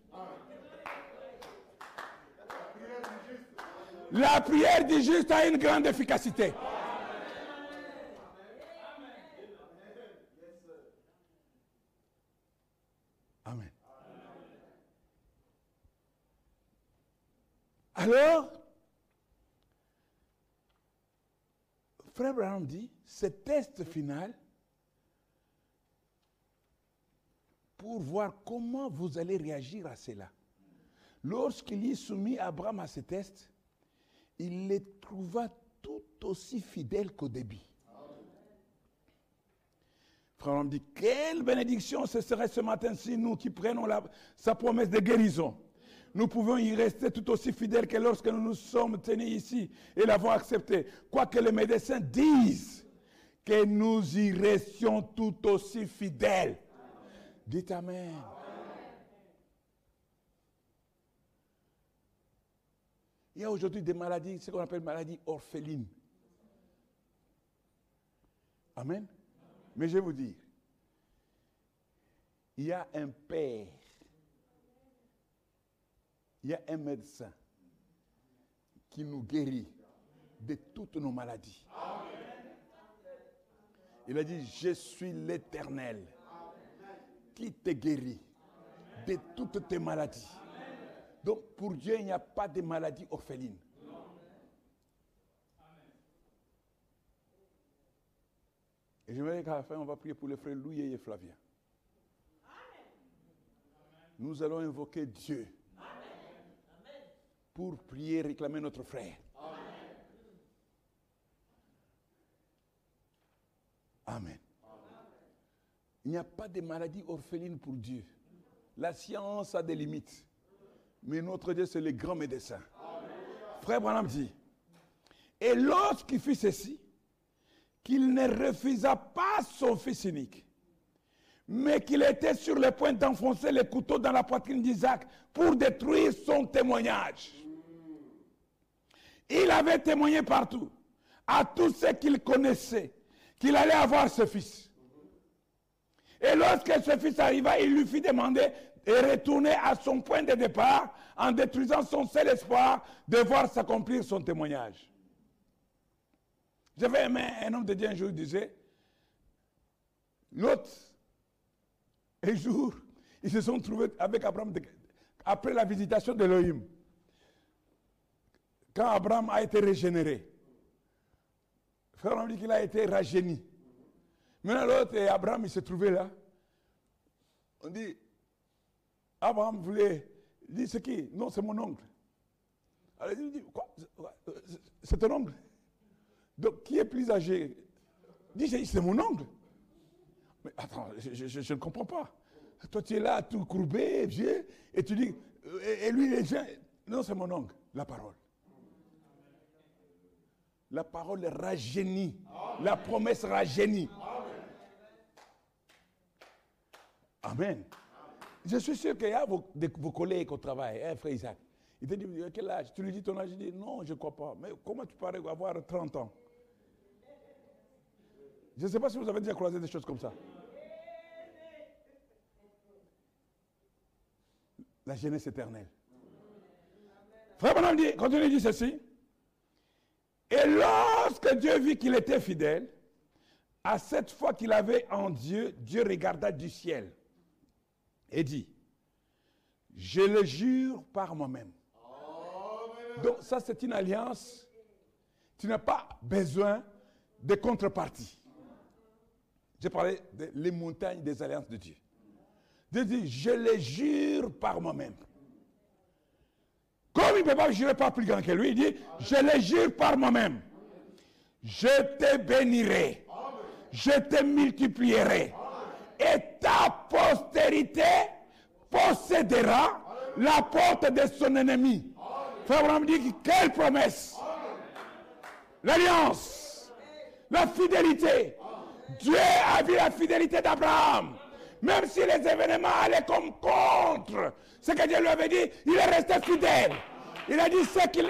La prière du juste a une grande efficacité. Amen. Alors, Frère Brown dit, ce test final, pour voir comment vous allez réagir à cela. Lorsqu'il est soumis Abraham à ce test, il les trouva tout aussi fidèles qu'au début. Frère Abraham dit, quelle bénédiction ce serait ce matin si nous qui prenons sa promesse de guérison nous pouvons y rester tout aussi fidèles que lorsque nous nous sommes tenus ici et l'avons accepté. Quoique les médecins disent que nous y restions tout aussi fidèles. Dites Amen. Il y a aujourd'hui des maladies, ce qu'on appelle maladies orphelines. Amen. Mais je vais vous dire, il y a un père il y a un médecin qui nous guérit de toutes nos maladies. Il a dit, je suis l'éternel qui te guérit de toutes tes maladies. Donc pour Dieu, il n'y a pas de maladie orpheline. Et je me dis qu'à la fin, on va prier pour les frères Louis et Flavien. Nous allons invoquer Dieu pour prier, réclamer notre frère. Amen. Il n'y a pas de maladie orpheline pour Dieu. La science a des limites. Mais notre Dieu, c'est le grand médecin. Frère Branham dit, et lorsqu'il fit ceci, qu'il ne refusa pas son fils unique, mais qu'il était sur le point d'enfoncer le couteau dans la poitrine d'Isaac pour détruire son témoignage. Il avait témoigné partout, à tous ceux qu'il connaissait, qu'il allait avoir ce fils. Et lorsque ce fils arriva, il lui fit demander de retourner à son point de départ en détruisant son seul espoir de voir s'accomplir son témoignage. J'avais aimé un homme de Dieu un jour, il disait, l'autre, un jour, ils se sont trouvés avec Abraham après la visitation d'Elohim – quand Abraham a été régénéré, Frère, on dit qu'il a été rajeuni. Maintenant, l'autre, Abraham, il se trouvait là. On dit, Abraham voulait. Il dit, c'est qui Non, c'est mon oncle. Alors il dit, quoi C'est ton oncle? Donc, qui est plus âgé? Il dit, c'est mon oncle. Mais attends, je, ne comprends pas. Toi, tu es là, tout courbé, vieux, et tu dis, et, lui, il est Non, c'est mon oncle, la parole. La parole rajeunit. La promesse rajeunit. Amen. Je suis sûr qu'il y a vos, collègues au travail, hein, frère Isaac. Il te dit, quel âge? Tu lui dis ton âge, il dit, non, je ne crois pas. Mais comment tu parais avoir 30 ans? Je ne sais pas si vous avez déjà croisé des choses comme ça. La jeunesse éternelle. Frère Bonhomme dit, continue dit ceci. Et lorsque Dieu vit qu'il était fidèle, à cette fois qu'il avait en Dieu, Dieu regarda du ciel et dit, je le jure par moi-même. Donc ça, c'est une alliance. Tu n'as pas besoin de contrepartie. J'ai parlé des montagnes des alliances de Dieu. Dit, je le jure par moi-même. Comme il ne peut pas jurer par plus grand que lui, il dit, je le jure par moi-même. Je te bénirai. Je te multiplierai et ta postérité possédera la porte de son ennemi. Frère Abraham dit quelle promesse L'alliance, la fidélité. Dieu a vu la fidélité d'Abraham. Même si les événements allaient comme contre ce que Dieu lui avait dit, il est resté fidèle. Il a dit,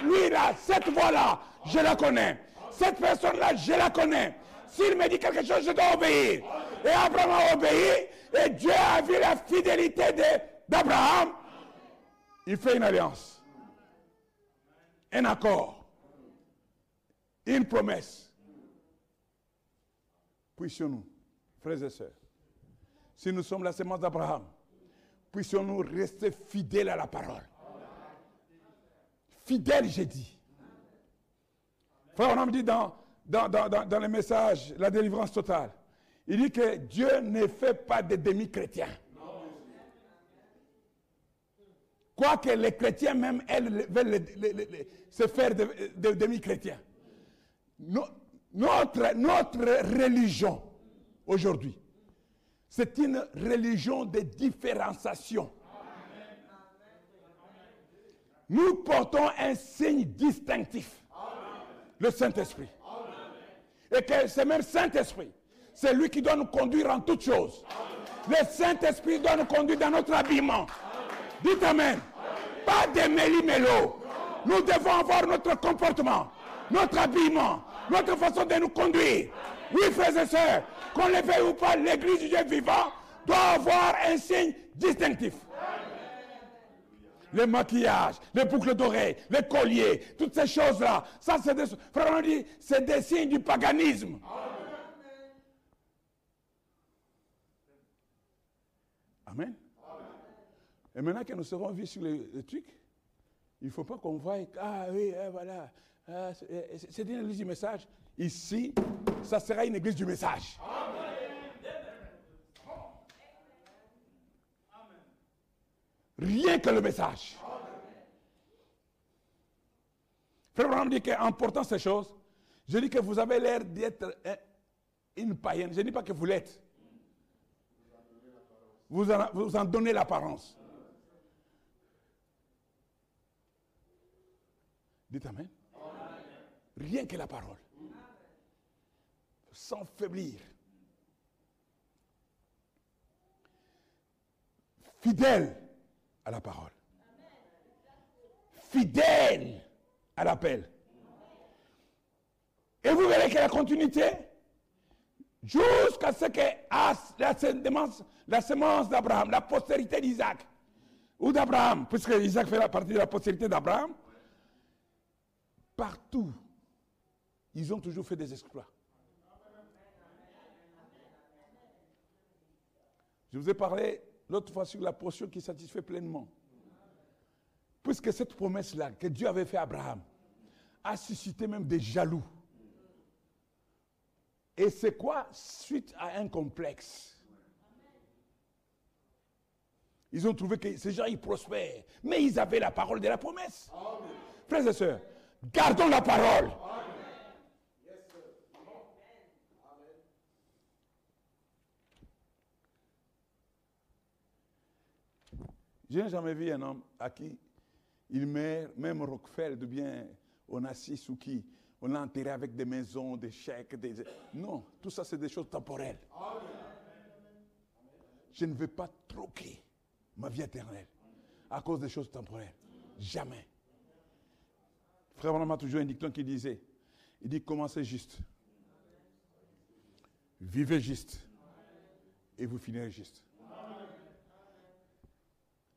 lui là, cette voix-là, je la connais. Cette personne-là, je la connais. S'il me dit quelque chose, je dois obéir. Et Abraham a obéi. Et Dieu a vu la fidélité d'Abraham. Il fait une alliance. Un accord. Une promesse. Puissions-nous, frères et sœurs, si nous sommes la semence d'Abraham, puissions-nous rester fidèles à la parole. Fidèles, j'ai dit. Frère, on me dit dans dans, dans, dans, le message, la délivrance totale. Il dit que Dieu ne fait pas de demi-chrétiens. Quoique les chrétiens même, elles, veulent se faire de, demi-chrétiens. notre, notre religion, aujourd'hui, c'est une religion de différenciation. Nous portons un signe distinctif, le Saint-Esprit. Et que c'est même Saint-Esprit. C'est lui qui doit nous conduire en toutes choses. Le Saint-Esprit doit nous conduire dans notre habillement. Dites Amen. Pas de méli-mélo. Nous devons avoir notre comportement, notre habillement, notre façon de nous conduire. Oui, frères et sœurs, qu'on le veuille ou pas, l'église du Dieu vivant doit avoir un signe distinctif. Le maquillage, les boucles d'oreilles, les colliers, toutes ces choses-là. Ça, c'est des, frère, dit, c'est des signes du paganisme. Amen. Et maintenant que nous serons vus sur le, truc, il ne faut pas qu'on voie, ah oui, eh, voilà, ah, eh, c'est une église du message. Ici, ça sera une église du message. Rien que le message. Frère Abraham dit qu'en portant ces choses, je dis que vous avez l'air d'être une païenne. Je ne dis pas que vous l'êtes. Vous vous en donnez l'apparence. Dites Amen. Rien que la parole. Sans faiblir. Fidèle à la parole. Fidèle à l'appel. Et vous verrez que la continuité, jusqu'à ce que la semence, la semence d'Abraham, la postérité d'Isaac, ou d'Abraham, puisque Isaac fait partie de la postérité d'Abraham, partout, ils ont toujours fait des exploits. Je vous ai parlé l'autre fois sur la portion qui satisfait pleinement. Puisque cette promesse-là que Dieu avait fait à Abraham a suscité même des jaloux. Et c'est quoi Suite à un complexe? Ils ont trouvé que ces gens, ils prospèrent. Mais ils avaient la parole de la promesse. Frères et sœurs, gardons la parole. Je n'ai jamais vu un homme à qui il meurt, même Rockefeller, de bien, on a six ou qui, on l'a enterré avec des maisons, des chèques, des... Non, tout ça c'est des choses temporelles. Je ne veux pas troquer ma vie éternelle à cause des choses temporelles. Jamais. Frère Branham a toujours un dicton qui disait, il dit commencez juste, vivez juste, et vous finirez juste.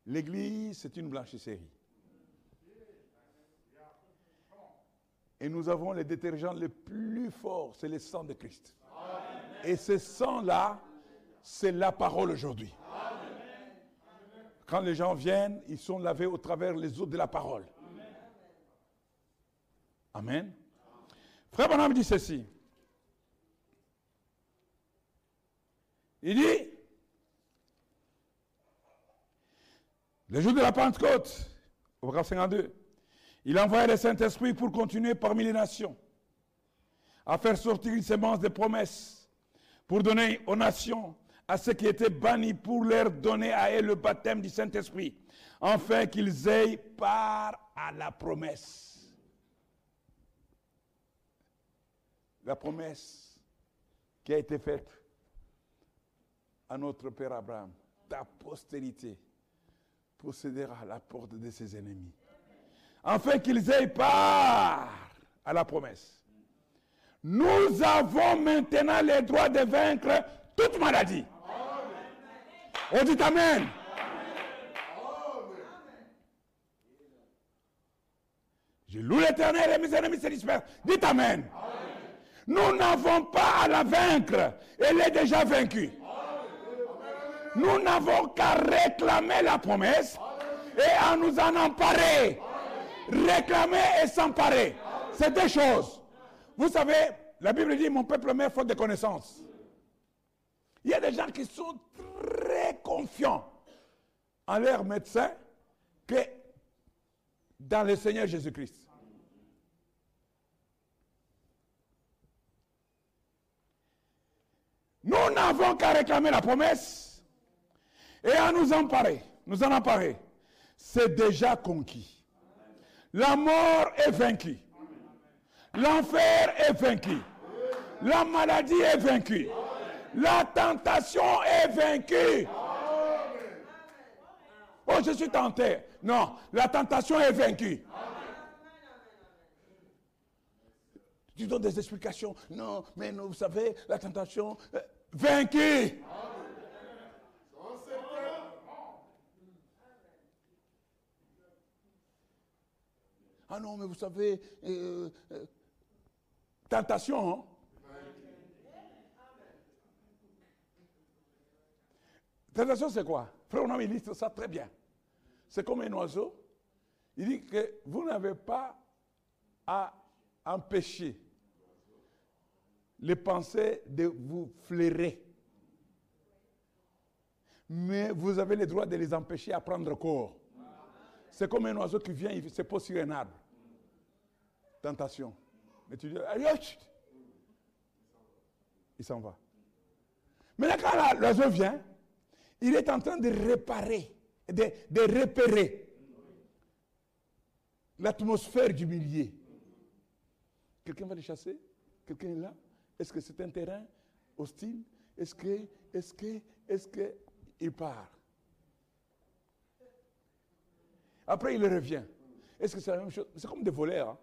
L'église, c'est une blanchisserie. Et nous avons les détergents les plus forts, c'est le sang de Christ. Et ce sang-là, c'est la parole aujourd'hui. Quand les gens viennent, ils sont lavés au travers les eaux de la parole. Amen. Frère Bonhomme dit ceci. Il dit, le jour de la Pentecôte, au paragraphe 52, il envoya le Saint-Esprit pour continuer parmi les nations, à faire sortir une sémence de promesses, pour donner aux nations, à ceux qui étaient bannis, pour leur donner à eux le baptême du Saint-Esprit, afin qu'ils aient part à la promesse. La promesse qui a été faite à notre Père Abraham, ta postérité possédera la porte de ses ennemis afin qu'ils aient part à la promesse. Nous avons maintenant le droit de vaincre toute maladie. On dit Amen. Je loue l'éternel et mes ennemis se dispersent. Dites Amen. Nous n'avons pas à la vaincre. Elle est déjà vaincue. Nous n'avons qu'à réclamer la promesse et à nous en emparer réclamer et s'emparer. C'est deux choses. Vous savez, la Bible dit, mon peuple meurt faute de connaissances. Il y a des gens qui sont très confiants en leur médecin que dans le Seigneur Jésus-Christ. Nous n'avons qu'à réclamer la promesse et à nous emparer, nous en emparer. C'est déjà conquis. La mort est vaincue. L'enfer est vaincu. La maladie est vaincue. La tentation est vaincue. Oh, je suis tenté. Non, la tentation est vaincue. Tu donnes des explications. Non, mais vous savez, la tentation, euh, vaincue. Ah non, mais vous savez, euh, euh, tentation. Hein? Tentation, c'est quoi? Frère, on illustre ça très bien. C'est comme un oiseau. Il dit que vous n'avez pas à empêcher les pensées de vous flairer. Mais vous avez le droit de les empêcher à prendre corps. C'est comme un oiseau qui vient, il se pose sur un arbre. Tentation. Mais tu dis, il s'en va. Mais là, quand l'oiseau vient, il est en train de réparer, de, de repérer l'atmosphère du milieu. Quelqu'un va le chasser? Quelqu'un est là? Est-ce que c'est un terrain hostile? Est-ce que, est-ce que, est-ce que, il part Après, il revient. Est-ce que c'est la même chose? C'est comme des voleurs. Hein.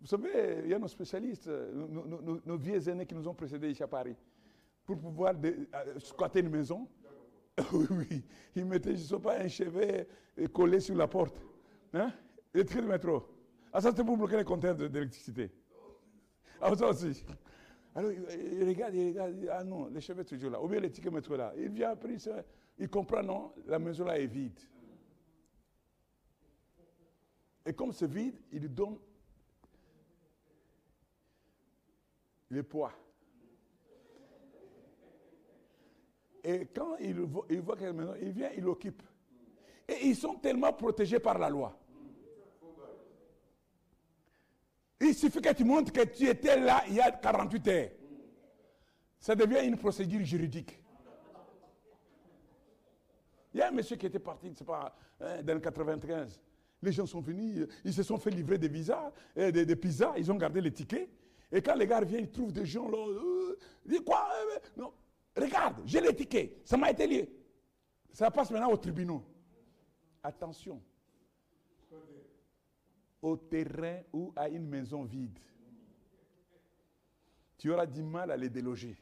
Vous savez, il y a nos spécialistes, nos, vieux aînés qui nous ont précédés ici à Paris, pour pouvoir euh, squatter une maison. [LAUGHS] oui, oui. Ils mettaient, je ne sais pas, un chevet collé sur la porte. Hein? Les tickets de métro. Ah, ça, c'était pour bloquer les compteurs d'électricité. Ah, ça aussi. Alors, il regarde, il regarde, ah non, les cheveux toujours là. Ou bien les tickets métro là. Il vient après, il comprend, non, la maison là est vide. Et comme c'est vide, il donne le poids. Et quand il voit, il maison, il vient, il occupe. Et ils sont tellement protégés par la loi. Il suffit que tu montres que tu étais là il y a 48 heures. Ça devient une procédure juridique. Il y a un monsieur qui était parti, c'est pas, hein, dans le 95. Les gens sont venus, ils se sont fait livrer des visas, euh, des, des pizzas, ils ont gardé les tickets. Et quand les gars reviennent, ils trouvent des gens là. euh, ils disent quoi euh, Non, regarde, j'ai les tickets, ça m'a été lié. Ça passe maintenant au tribunal. Attention. Au terrain ou à une maison vide. Tu auras du mal à les déloger.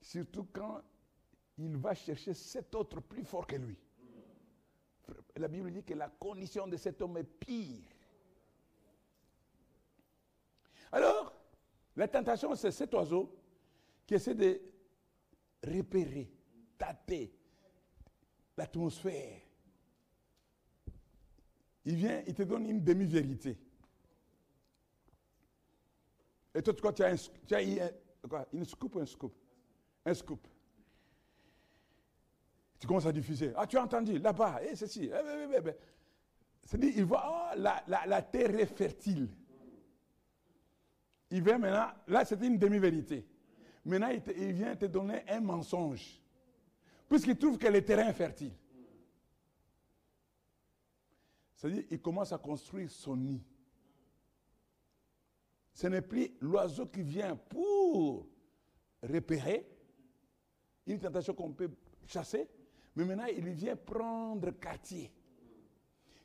Surtout quand il va chercher cet autre plus fort que lui. La Bible dit que la condition de cet homme est pire. Alors, la tentation, c'est cet oiseau qui essaie de repérer, tâter l'atmosphère. Il vient, il te donne une demi-vérité. Et toi, tu as, tu as une scoop ou un scoop? Un scoop. Tu commences à diffuser. Ah, tu as entendu, là-bas, et ceci. eh, eh, eh, eh. C'est-à-dire, il voit, ah, la, la- la terre est fertile. Il vient maintenant, là c'était une demi-vérité. Maintenant, il, il vient te donner un mensonge. Puisqu'il trouve que le terrain est fertile. C'est-à-dire, il commence à construire son nid. Ce n'est plus l'oiseau qui vient pour repérer, une tentation qu'on peut chasser, mais maintenant il vient prendre quartier.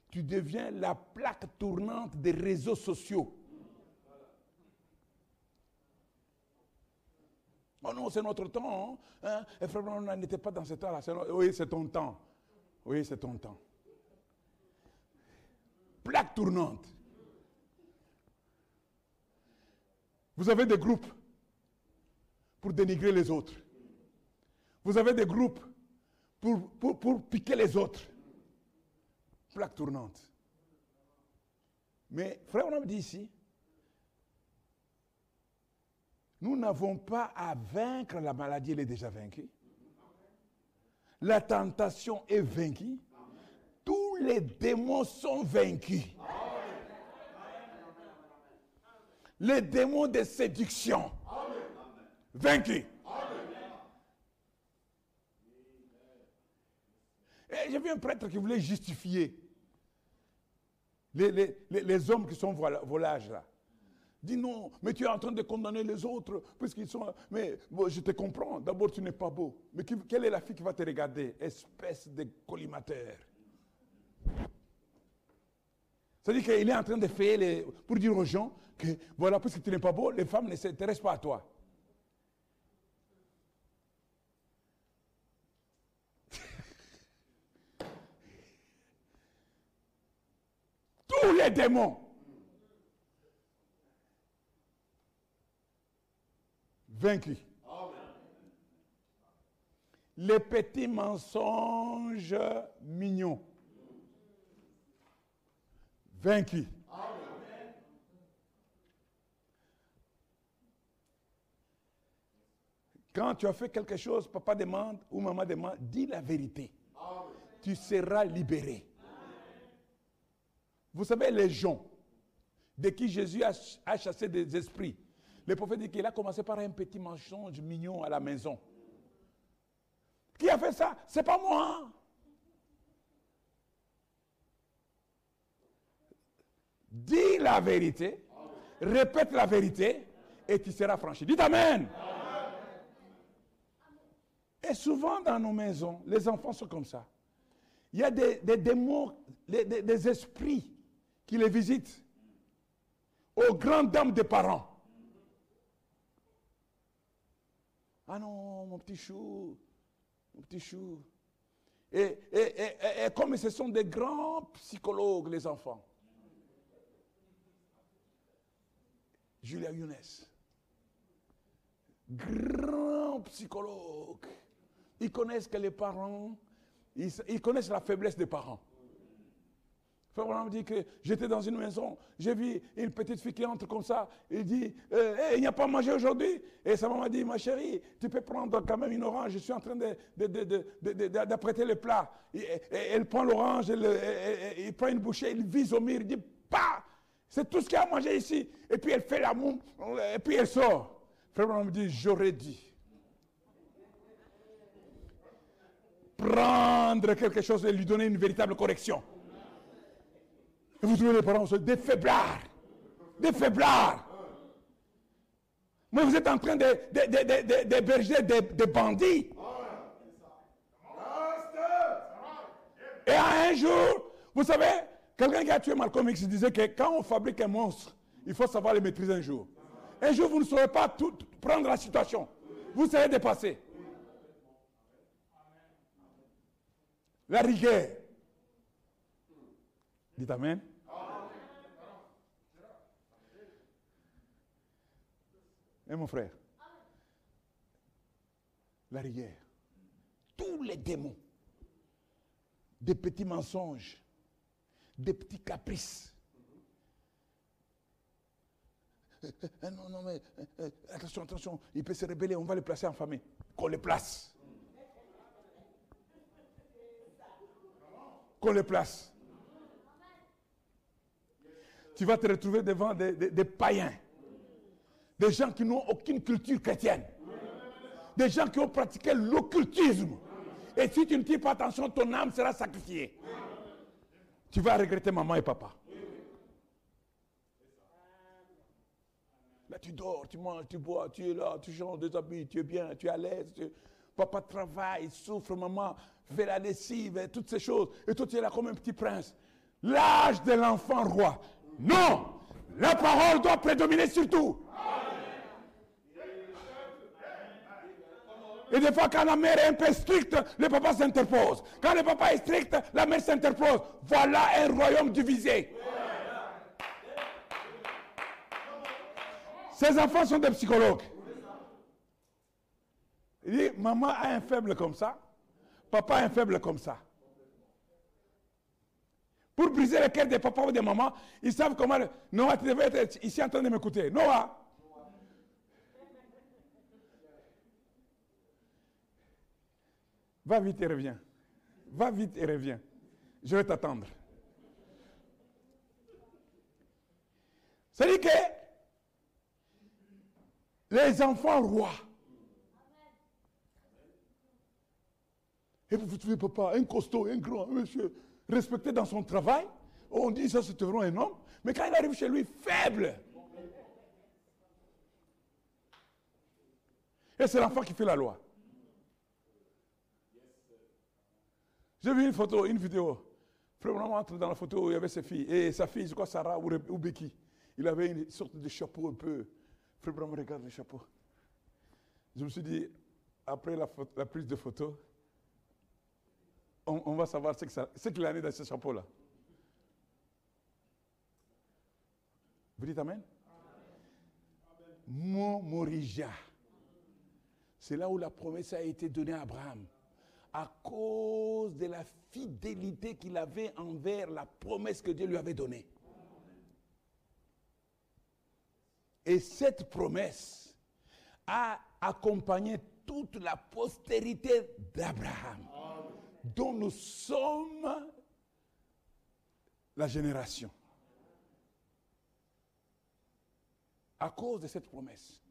Tu deviens la plaque tournante des réseaux sociaux. Oh non, c'est notre temps. Hein? Et frère, on n'était pas dans ce temps-là. Oui, c'est ton temps. Oui, c'est ton temps. Plaque tournante. Vous avez des groupes pour dénigrer les autres. Vous avez des groupes pour, piquer les autres. Plaque tournante. Mais frère, on a dit ici, nous n'avons pas à vaincre la maladie, elle est déjà vaincue. La tentation est vaincue. Tous les démons sont vaincus. Les démons de séduction, vaincus. J'ai vu un prêtre qui voulait justifier les, les- les- hommes qui sont vola- volages là. Dis non, mais tu es en train de condamner les autres, puisqu'ils sont. Mais je te comprends, d'abord tu n'es pas beau. Mais quelle est la fille qui va te regarder? Espèce de collimateur. C'est-à-dire qu'il est en train de faire les, pour dire aux gens que, voilà, puisque tu n'es pas beau, les femmes ne s'intéressent pas à toi. Tous les démons. Vaincus. Les petits mensonges mignons. Vaincus. Quand tu as fait quelque chose, papa demande ou maman demande, dis la vérité. Tu seras libéré. Vous savez, les gens de qui Jésus a, ch- a chassé des esprits, le prophète dit qu'il a commencé par un petit mensonge mignon à la maison. Qui a fait ça? C'est pas moi. Dis la vérité, répète la vérité et tu seras franchi. Dites Amen. Et souvent dans nos maisons, les enfants sont comme ça. Il y a des, démons, des esprits qui les visitent aux grandes dames des parents. Ah non, mon petit chou, mon petit chou. Et, comme ce sont des grands psychologues, les enfants. Julia Younes. Grand psychologue. Ils connaissent que les parents, ils connaissent la faiblesse des parents. Frère Branham dit que j'étais dans une maison, j'ai vu une petite fille qui entre comme ça. Il dit, euh, Hey, il n'y a pas à manger aujourd'hui. Et sa maman dit, ma chérie, tu peux prendre quand même une orange. Je suis en train d'apprêter le plat. Et, elle prend l'orange, il prend une bouchée, il vise au mur, il dit, pas C'est tout ce qu'il y a à manger ici. Et puis elle fait l'amour, et puis elle sort. Frère Branham dit, j'aurais dit. Prendre quelque chose et lui donner une véritable correction. Et vous trouvez les parents, des faiblards. Des faiblards. Mais vous êtes en train d'héberger de, de, de, de- d'héberger des, des bandits. Et un jour, vous savez, quelqu'un qui a tué Malcolm X disait que quand on fabrique un monstre, il faut savoir le maîtriser un jour. Un jour, vous ne saurez pas tout prendre la situation. Vous serez dépassé. La rigueur. Dites Amen. Et mon frère, la rigueur, tous les démons, des petits mensonges, des petits caprices. Euh, euh, non, non, mais attention, attention, il peut se rébeller, on va le placer en famille. Qu'on le place. Qu'on le place. Tu vas te retrouver devant des, païens, des gens qui n'ont aucune culture chrétienne, des gens qui ont pratiqué l'occultisme. Et si tu ne tires pas attention, ton âme sera sacrifiée. Tu vas regretter maman et papa. Tu dors, tu manges, tu bois, tu es là, tu changes des habits, tu es bien, tu es à l'aise. Papa travaille, souffre, maman fait la lessive, toutes ces choses. Et toi, tu es là comme un petit prince. L'âge de l'enfant roi. Non! La parole doit prédominer sur tout. Et des fois, quand la mère est un peu stricte, le papa s'interpose. Quand le papa est strict, la mère s'interpose. Voilà un royaume divisé. Ces enfants sont des psychologues. Il dit, maman a un faible comme ça, papa a un faible comme ça. Pour briser le cœur des papas ou des mamans, ils savent comment... Noah, tu devais être ici en train de m'écouter. Noah, va vite et reviens. Va vite et reviens. Je vais t'attendre. C'est-à-dire que les enfants rois. Et vous vous trouvez papa, un costaud, un grand, un monsieur, respecté dans son travail. On dit ça, c'est vraiment un homme. Mais quand il arrive chez lui, faible. Et c'est l'enfant qui fait la loi. J'ai vu une photo, une vidéo. Frère entre dans la photo où il y avait ses filles. Et sa fille, je crois Sarah ou, ou Becky. Il avait une sorte de chapeau un peu. Frère Branham regarde le chapeau. Je me suis dit, après la prise de photo, on, va savoir ce qu'il a mis dans ce chapeau-là. Vous dites Amen? Mon Morija. C'est là où la promesse a été donnée à Abraham. À cause de la fidélité qu'il avait envers la promesse que Dieu lui avait donnée. Et cette promesse a accompagné toute la postérité d'Abraham, dont nous sommes la génération. À cause de cette promesse,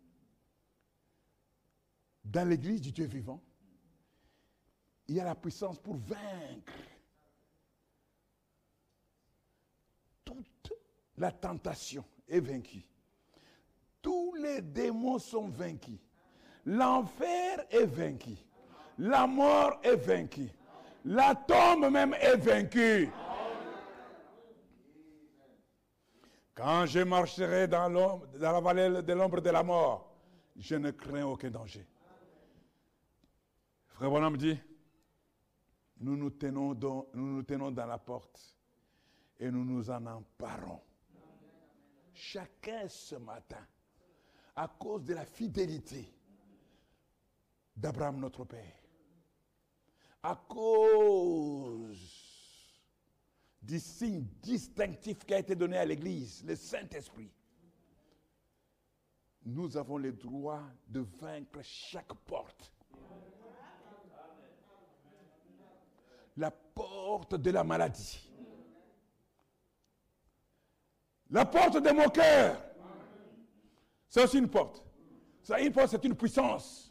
dans l'église du Dieu vivant, il y a la puissance pour vaincre toute la tentation est vaincue. Tous les démons sont vaincus. L'enfer est vaincu. La mort est vaincue. La tombe même est vaincue. Quand je marcherai dans, la vallée de l'ombre de la mort, je ne crains aucun danger. Frère Bonhomme dit, nous tenons dans, nous nous tenons dans la porte et nous nous en emparons. Chacun ce matin, à cause de la fidélité d'Abraham notre Père, à cause du signe distinctif qui a été donné à l'Église, le Saint-Esprit, nous avons le droit de vaincre chaque porte. La porte de la maladie. La porte de mon cœur. C'est aussi une porte. Ça, une porte, c'est une puissance.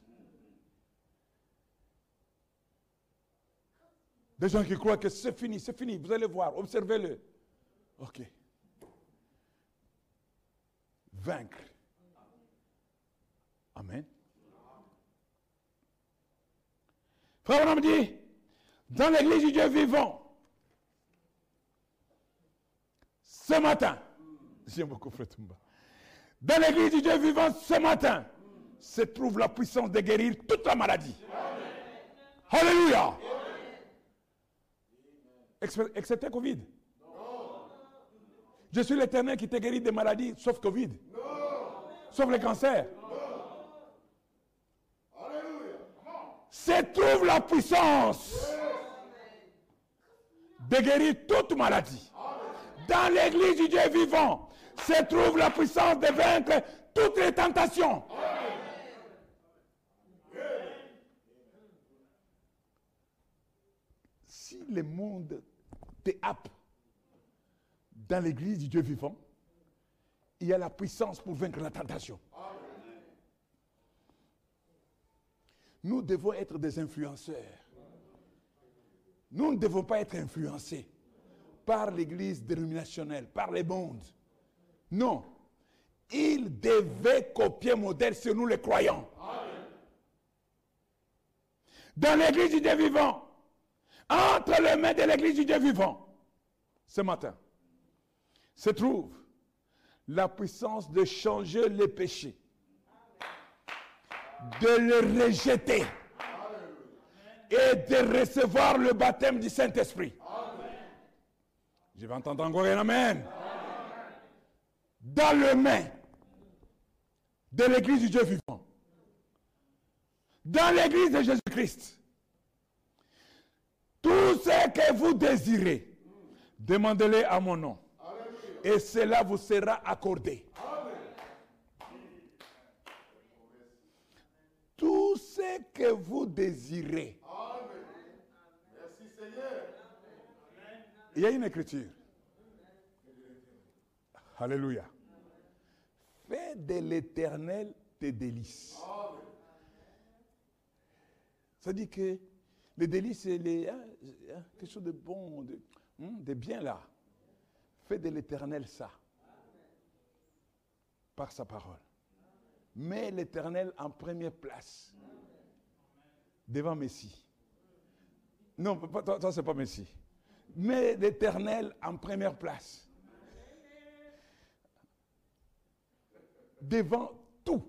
Des gens qui croient que c'est fini, c'est fini. Vous allez voir, observez-le. Ok. Vaincre. Amen. Frère, me dit, dans l'église du Dieu vivant, ce matin, j'aime beaucoup Frère Tumba, dans l'église du Dieu vivant, ce matin, se trouve la puissance de guérir toute la maladie. Alléluia. Excepté Covid. Je suis l'éternel qui te guérit des maladies, sauf Covid. Sauf le cancer. Se trouve la puissance de guérir toute maladie. Dans l'église du Dieu vivant, se trouve la puissance de vaincre toutes les tentations. Si le monde dans l'église du Dieu vivant, il y a la puissance pour vaincre la tentation. Nous devons être des influenceurs. Nous ne devons pas être influencés par l'église dénominationnelle, par les mondes. Non. Ils devaient copier modèle sur nous les croyants. Dans l'église du Dieu vivant, entre les mains de l'église du Dieu vivant, ce matin, se trouve la puissance de changer les péchés, de les rejeter et de recevoir le baptême du Saint-Esprit. Je vais entendre encore un Amen. Dans les mains de l'église du Dieu vivant, dans l'église de Jésus-Christ, ce que vous désirez, demandez-le à mon nom. Et cela vous sera accordé. Tout ce que vous désirez. Il y a une écriture. Alléluia. Fais de l'éternel tes délices. Ça dit que les délices, c'est les, hein, hein, quelque chose de bon, de, hein, de bien là. Fais de l'éternel ça. Par sa parole. Mets l'éternel en première place. Devant Messie. Non, toi, toi, c'est pas Messie. Mets l'éternel en première place. Devant tout.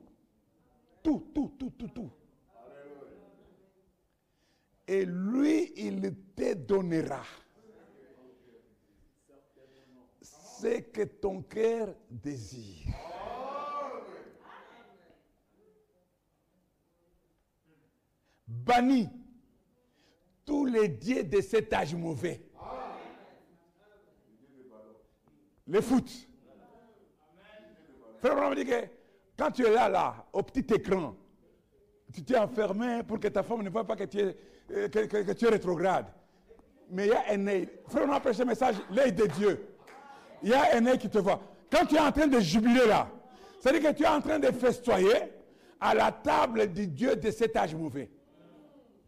Tout, tout, tout, tout, tout. Et lui, il te donnera ce que ton cœur désire. Bannis tous les dieux de cet âge mauvais. Les foot. Frère Branham dit que quand tu es là, là, au petit écran, tu t'es enfermé pour que ta femme ne voit pas que tu es, que, que- tu es rétrograde. Mais il y a un œil. Frère, on a prêché un message, l'œil de Dieu. Il y a un œil qui te voit. Quand tu es en train de jubiler là, c'est-à-dire que tu es en train de festoyer à la table du Dieu de cet âge mauvais.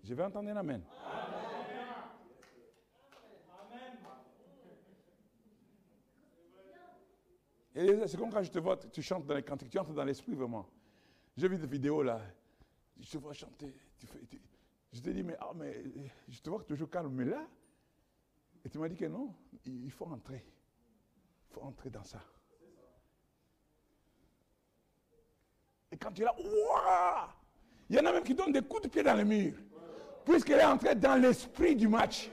Je vais entendre un amen. Et c'est comme quand je te vois, tu chantes dans les cantiques, tu entres dans l'esprit vraiment. J'ai vu des vidéos là, je te vois chanter. tu fais- je te dis, mais, ah, mais je te vois toujours calme, mais là, et tu m'as dit que non, il faut entrer. Il faut entrer dans ça. Et quand tu es là, ouah Il y en a même qui donnent des coups de pied dans le mur. Puisqu'elle est entrée dans l'esprit du match.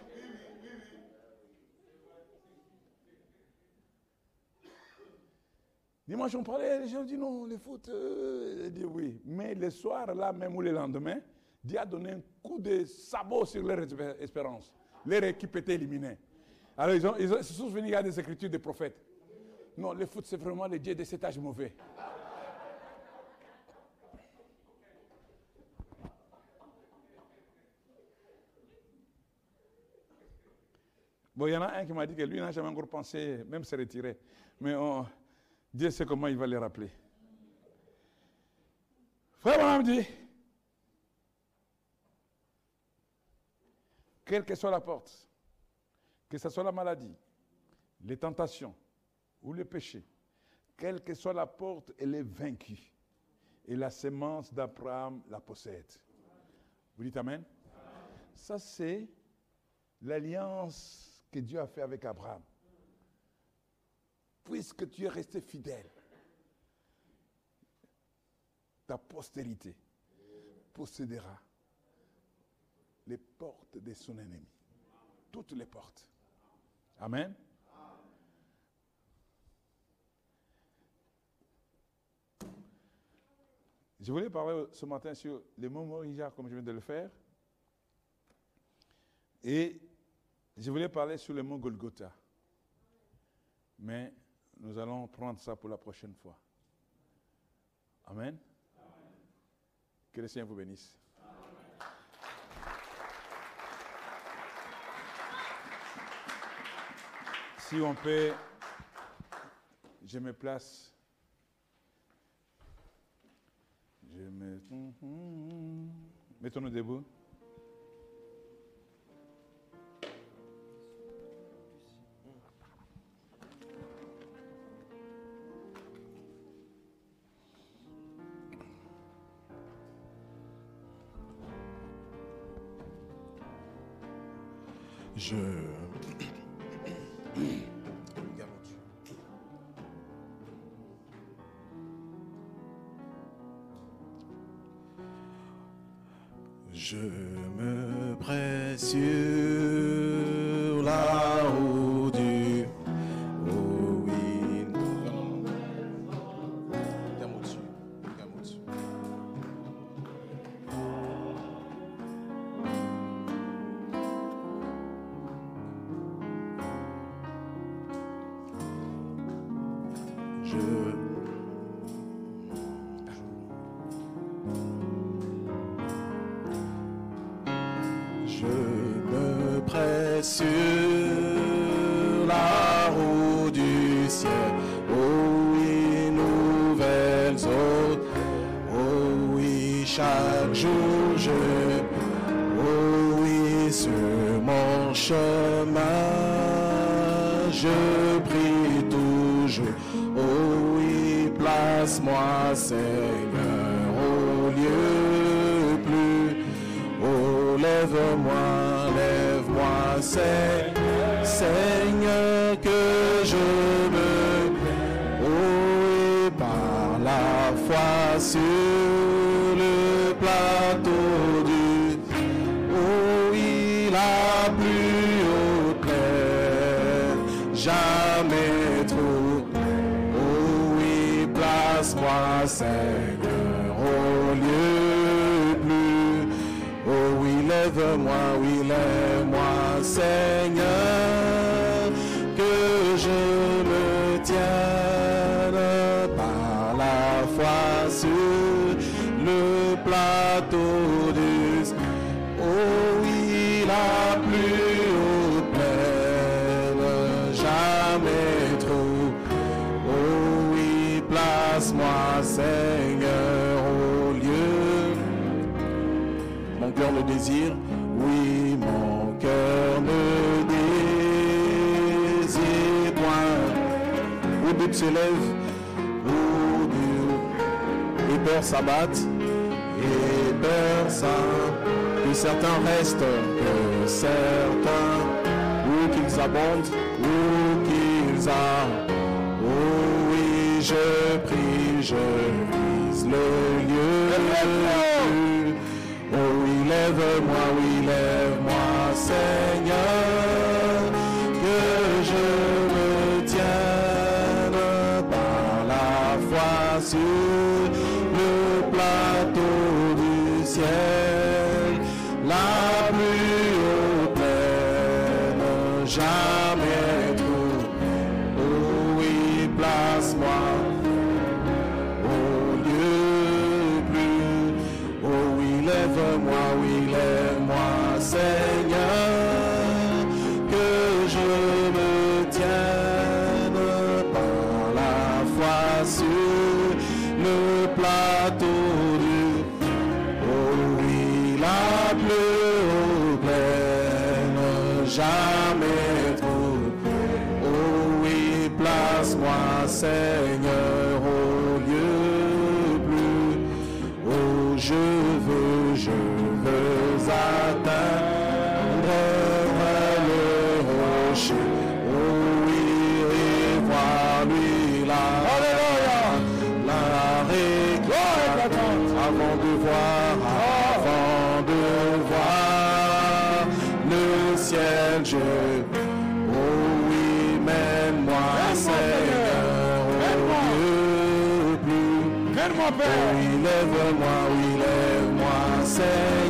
Dimanche, on parlait, les gens disent non, le foot, euh, dit oui. Mais le soir, là même ou le lendemain, Dieu a donné un coup de sabot sur leur espé- espérance. Leur équipe était éliminée. Alors ils, se sont souvenus des écritures des prophètes. Non, le foot, c'est vraiment le dieu de cet âge mauvais. Bon, il y en a un qui m'a dit que lui n'a jamais encore pensé même se retirer. Mais on, Dieu sait comment il va les rappeler. Frère me dit, quelle que soit la porte, que ce soit la maladie, les tentations ou le péché, quelle que soit la porte, elle est vaincue. Et la sémence d'Abraham la possède. Vous dites Amen? Ça, c'est l'alliance que Dieu a fait avec Abraham. Puisque tu es resté fidèle, ta postérité possédera les portes de son ennemi. Toutes les portes. Amen. Je voulais parler ce matin sur les mots Morija, comme je viens de le faire. Et je voulais parler sur le mot Golgotha. Mais nous allons prendre ça pour la prochaine fois. Amen. Que le Seigneur vous bénisse. Si on peut, je me place. Je me... Mettons-nous debout. Oh, lève-moi, lève-moi, lève-moi, oui, lève-moi, Seigneur, s'élève, où Dieu, et peur s'abattent, et peur ça, que certains restent, que certains, ou qu'ils abondent, ou qu'ils a. Oh oui, je prie, je vise le Oui, lève-moi, oui, lève-moi, Seigneur,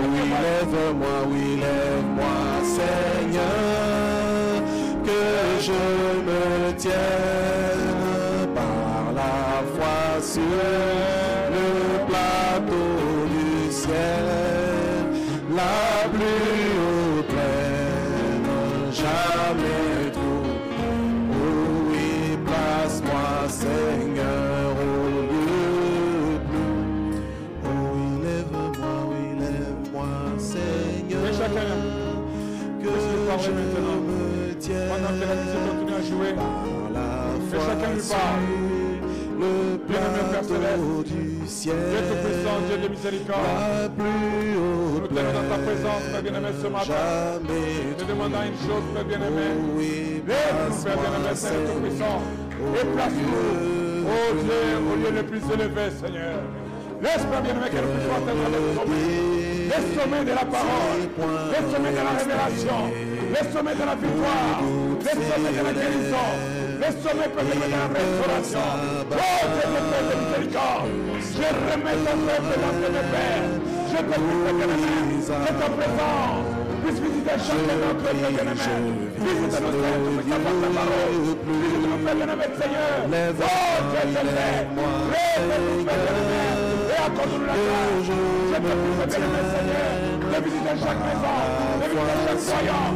oui, lève-moi, oui, lève-moi, Seigneur, que je me tienne le plateau du ciel. Dieu Tout-Puissant, Dieu de miséricorde, La plus nous tenons dans ta présence, Père bien-aimé, ce matin. Nous demandons une chose, Père bien-aimé. Oui, Lève-nous, Père bien-aimé, Seigneur Tout-Puissant, et place-nous, oh Dieu, au lieu le plus élevé, Seigneur. Laisse, Père bien-aimé, que nous puissions atteindre les sommets. Les sommets de la parole, les sommets de la révélation, les sommets de la victoire, les sommets de la guérison, les sommets, Père de la restauration. Oh Dieu, de Père de miséricorde, je remets ton peuple dans tes Père. Je te prie, Père bien-aimé, que ta présence puisse visiter chacun d'entre Père bien-aimé. Visite nos pour ta parole. Visite nos Père bien-aimé, Seigneur. Oh Dieu, je t'aime. Lève-nous, Père bien-aimé, et accorde-nous la grâce. Je te prie, Père Seigneur, de visiter chaque maison, de visiter chaque croyant,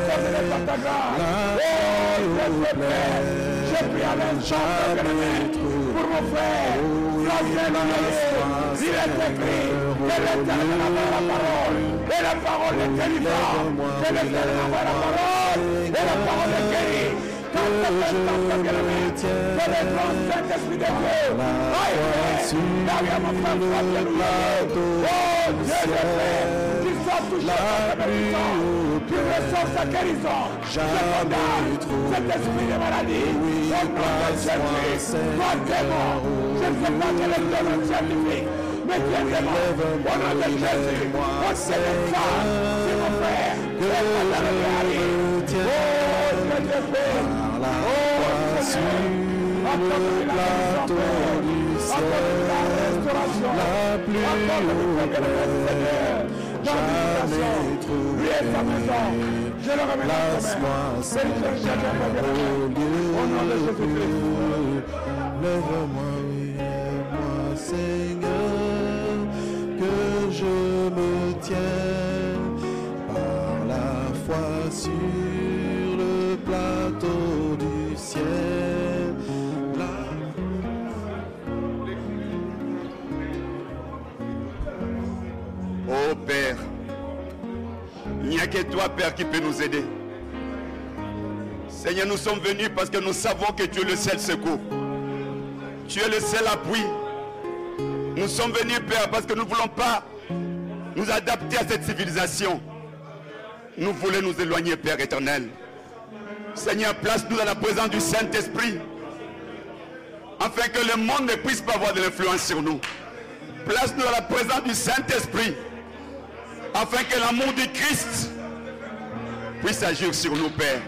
de ta grâce. Oh, Dieu, je prie. À l'instant, bien-aimé, pour mon frère. Est écrit que l'éternel la parole. Et la parole est l'éternel envoie la parole. La parole est de Dieu frère. Oh, Dieu de soit touché par. Qu'il reçoive sa guérison. Je condamne cet esprit de maladie. Au nom de Jésus. Toi, démon. Je ne sais pas quel est le nom scientifique. Mais tu es démon. Au nom de Jésus. On sait les femmes. C'est mon frère. Et me tiens par la le du ciel, la plus haute jamais trouvé. Je le remets dans ta Place-moi, main. Seigneur, au lieu Lève-moi, oui, lève-moi, Seigneur, que je me tiens par la foi sur Il n'y a que toi, Père, qui peut nous aider. Seigneur, nous sommes venus parce que nous savons que tu es le seul secours. Tu es le seul appui. Nous sommes venus, Père, parce que nous ne voulons pas nous adapter à cette civilisation. Nous voulons nous éloigner, Père éternel. Seigneur, place-nous dans la présence du Saint-Esprit, afin que le monde ne puisse pas avoir de l'influence sur nous. Place-nous dans la présence du Saint-Esprit, afin que l'amour du Christ puisse agir sur nous, Père.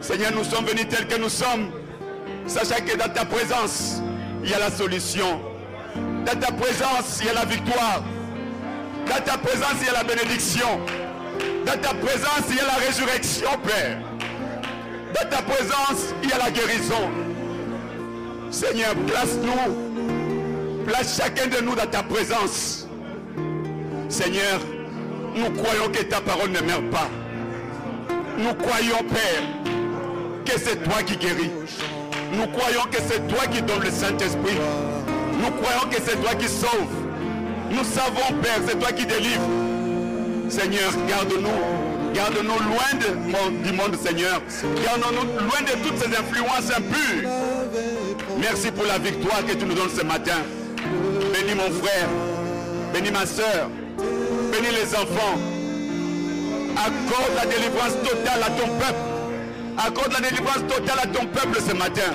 Seigneur, nous sommes venus tels que nous sommes, sachant que dans ta présence, il y a la solution. Dans ta présence, il y a la victoire. Dans ta présence, il y a la bénédiction. Dans ta présence, il y a la résurrection, Père. Dans ta présence, il y a la guérison. Seigneur, place-nous. Place chacun de nous dans ta présence. Seigneur, nous croyons que ta parole ne meurt pas. Nous croyons, Père, que c'est toi qui guéris. Nous croyons que c'est toi qui donnes le Saint-Esprit. Nous croyons que c'est toi qui sauves. Nous savons, Père, c'est toi qui délivres. Seigneur, garde-nous. Garde-nous loin de du monde, Seigneur. Garde-nous loin de toutes ces influences impures. Merci pour la victoire que tu nous donnes ce matin. Bénis mon frère. Bénis ma soeur. Bénis les enfants. Accorde la délivrance totale à ton peuple. Accorde la délivrance totale à ton peuple ce matin.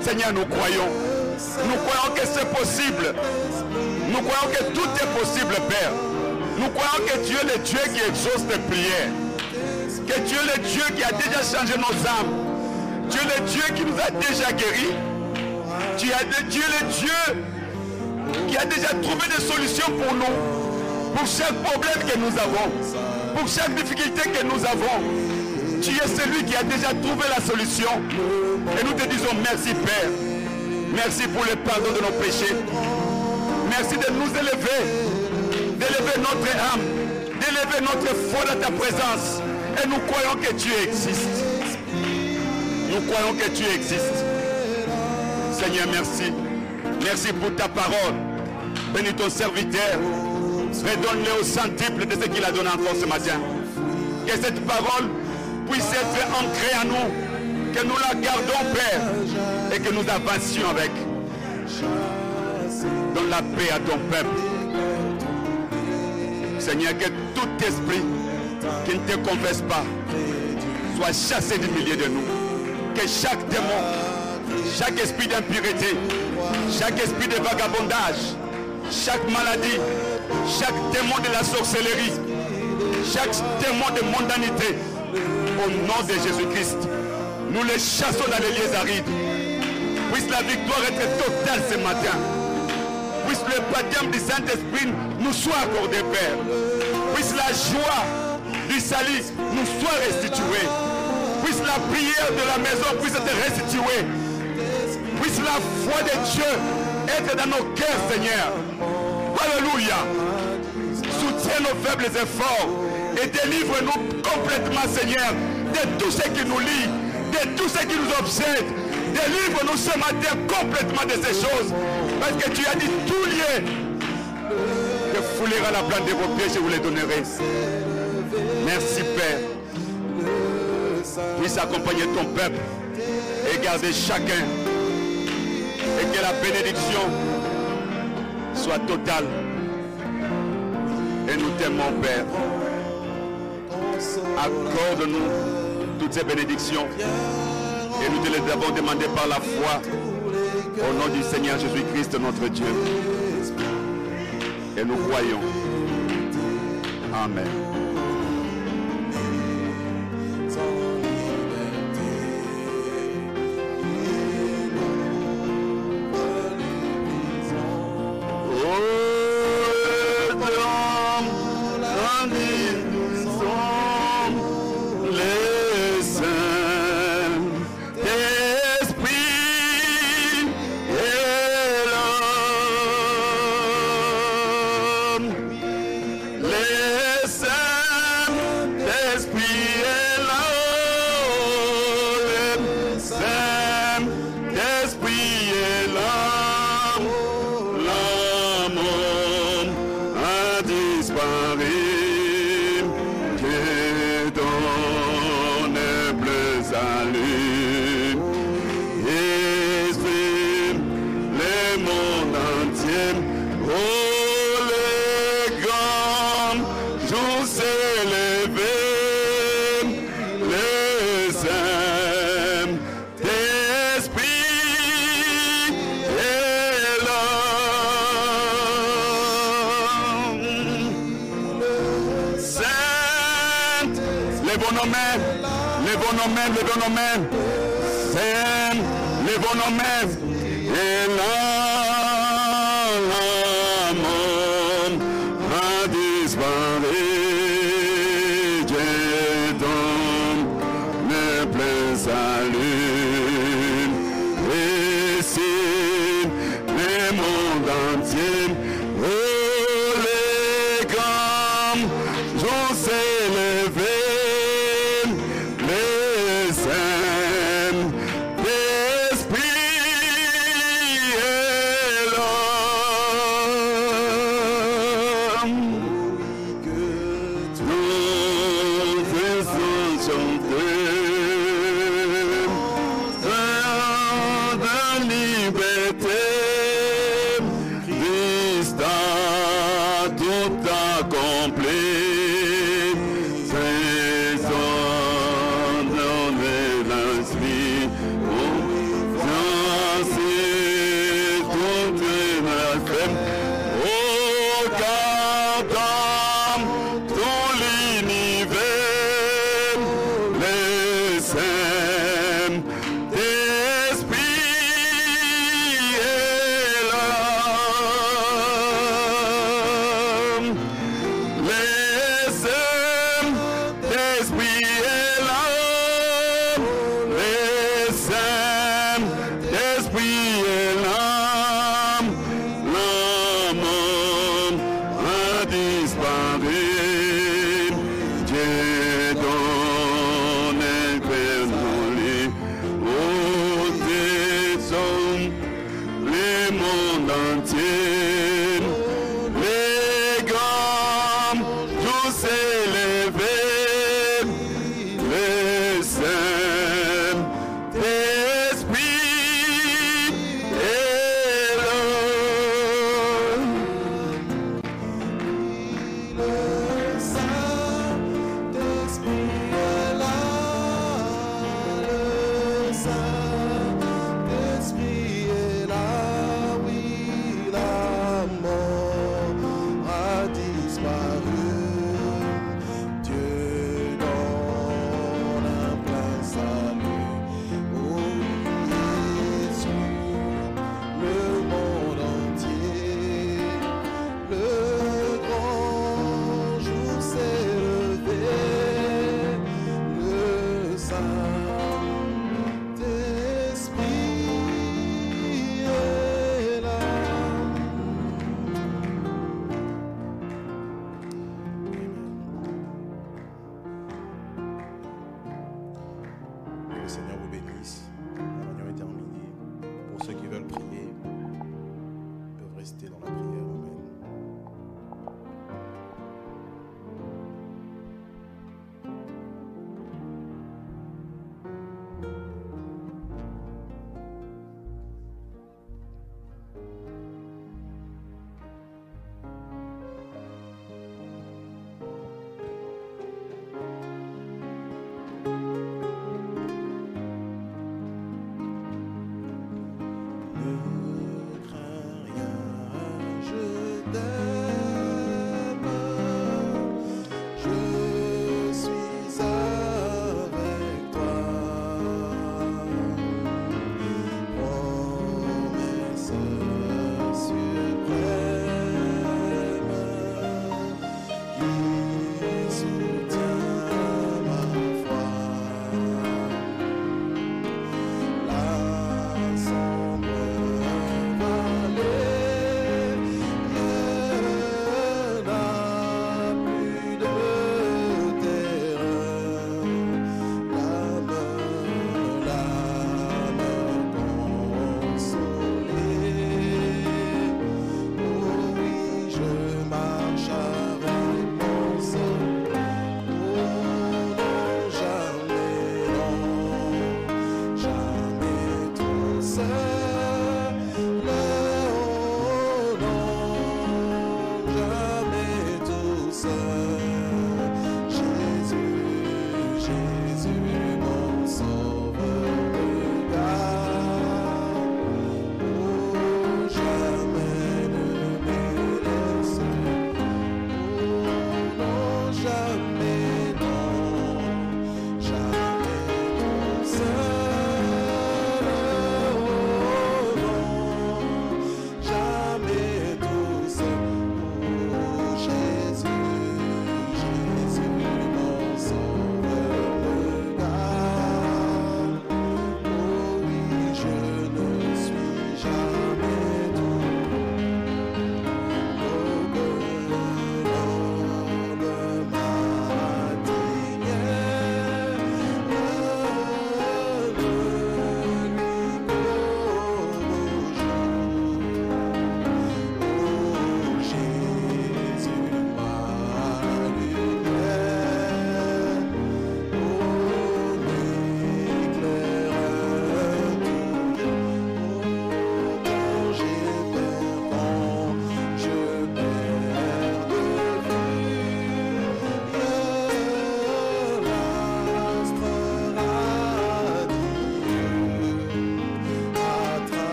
Seigneur, nous croyons. Nous croyons que c'est possible. Nous croyons que tout est possible, Père. Nous croyons que tu es le Dieu qui exauce tes prières. Que tu es le Dieu qui a déjà changé nos âmes. Tu es le Dieu qui nous a déjà guéris. Tu es le Dieu qui a déjà trouvé des solutions pour nous. Pour chaque problème que nous avons. Pour chaque difficulté que nous avons. Tu es celui qui a déjà trouvé la solution. Et nous te disons merci Père. Merci pour le pardon de nos péchés. Merci de nous élever. D'élever notre âme. D'élever notre foi dans ta présence. Et nous croyons que tu existes. Nous croyons que tu existes. Seigneur, merci. Merci pour ta parole. Bénis ton serviteur. Redonne-le au centuple de ce qu'il a donné encore ce matin. Que cette parole puisse être ancrée en nous. Que nous la gardons, Père. Et que nous avancions avec. Donne la paix à ton peuple. Seigneur, que tout esprit qui ne te confesse pas soit chassé du milieu de nous. Que chaque démon, chaque esprit d'impureté, chaque esprit de vagabondage, chaque maladie, chaque démon de la sorcellerie, chaque démon de mondanité, au nom de Jésus-Christ, nous les chassons dans les lieux arides. Puisse la victoire être totale ce matin. Puisse le baptême du Saint-Esprit nous soit accordé, Père. Puisse la joie du salut nous soit restituée. Puisse la prière de la maison puisse être restituée. Puisse la foi de Dieu être dans nos cœurs, Seigneur. Alléluia. Soutiens nos faibles efforts et délivre-nous complètement, Seigneur, de tout ce qui nous lie, de tout ce qui nous obsède. Délivre-nous ce matin complètement de ces choses. Parce que tu as dit tout lié. Que foulera la plante de vos pieds, je vous les donnerai. Merci Père. Puisse accompagner ton peuple et garder chacun. Et que la bénédiction soit totale. Et nous t'aimons, Père. Accorde-nous toutes ces bénédictions. Et nous te les avons demandées par la foi. Au nom du Seigneur Jésus-Christ, notre Dieu. Et nous croyons. Amen.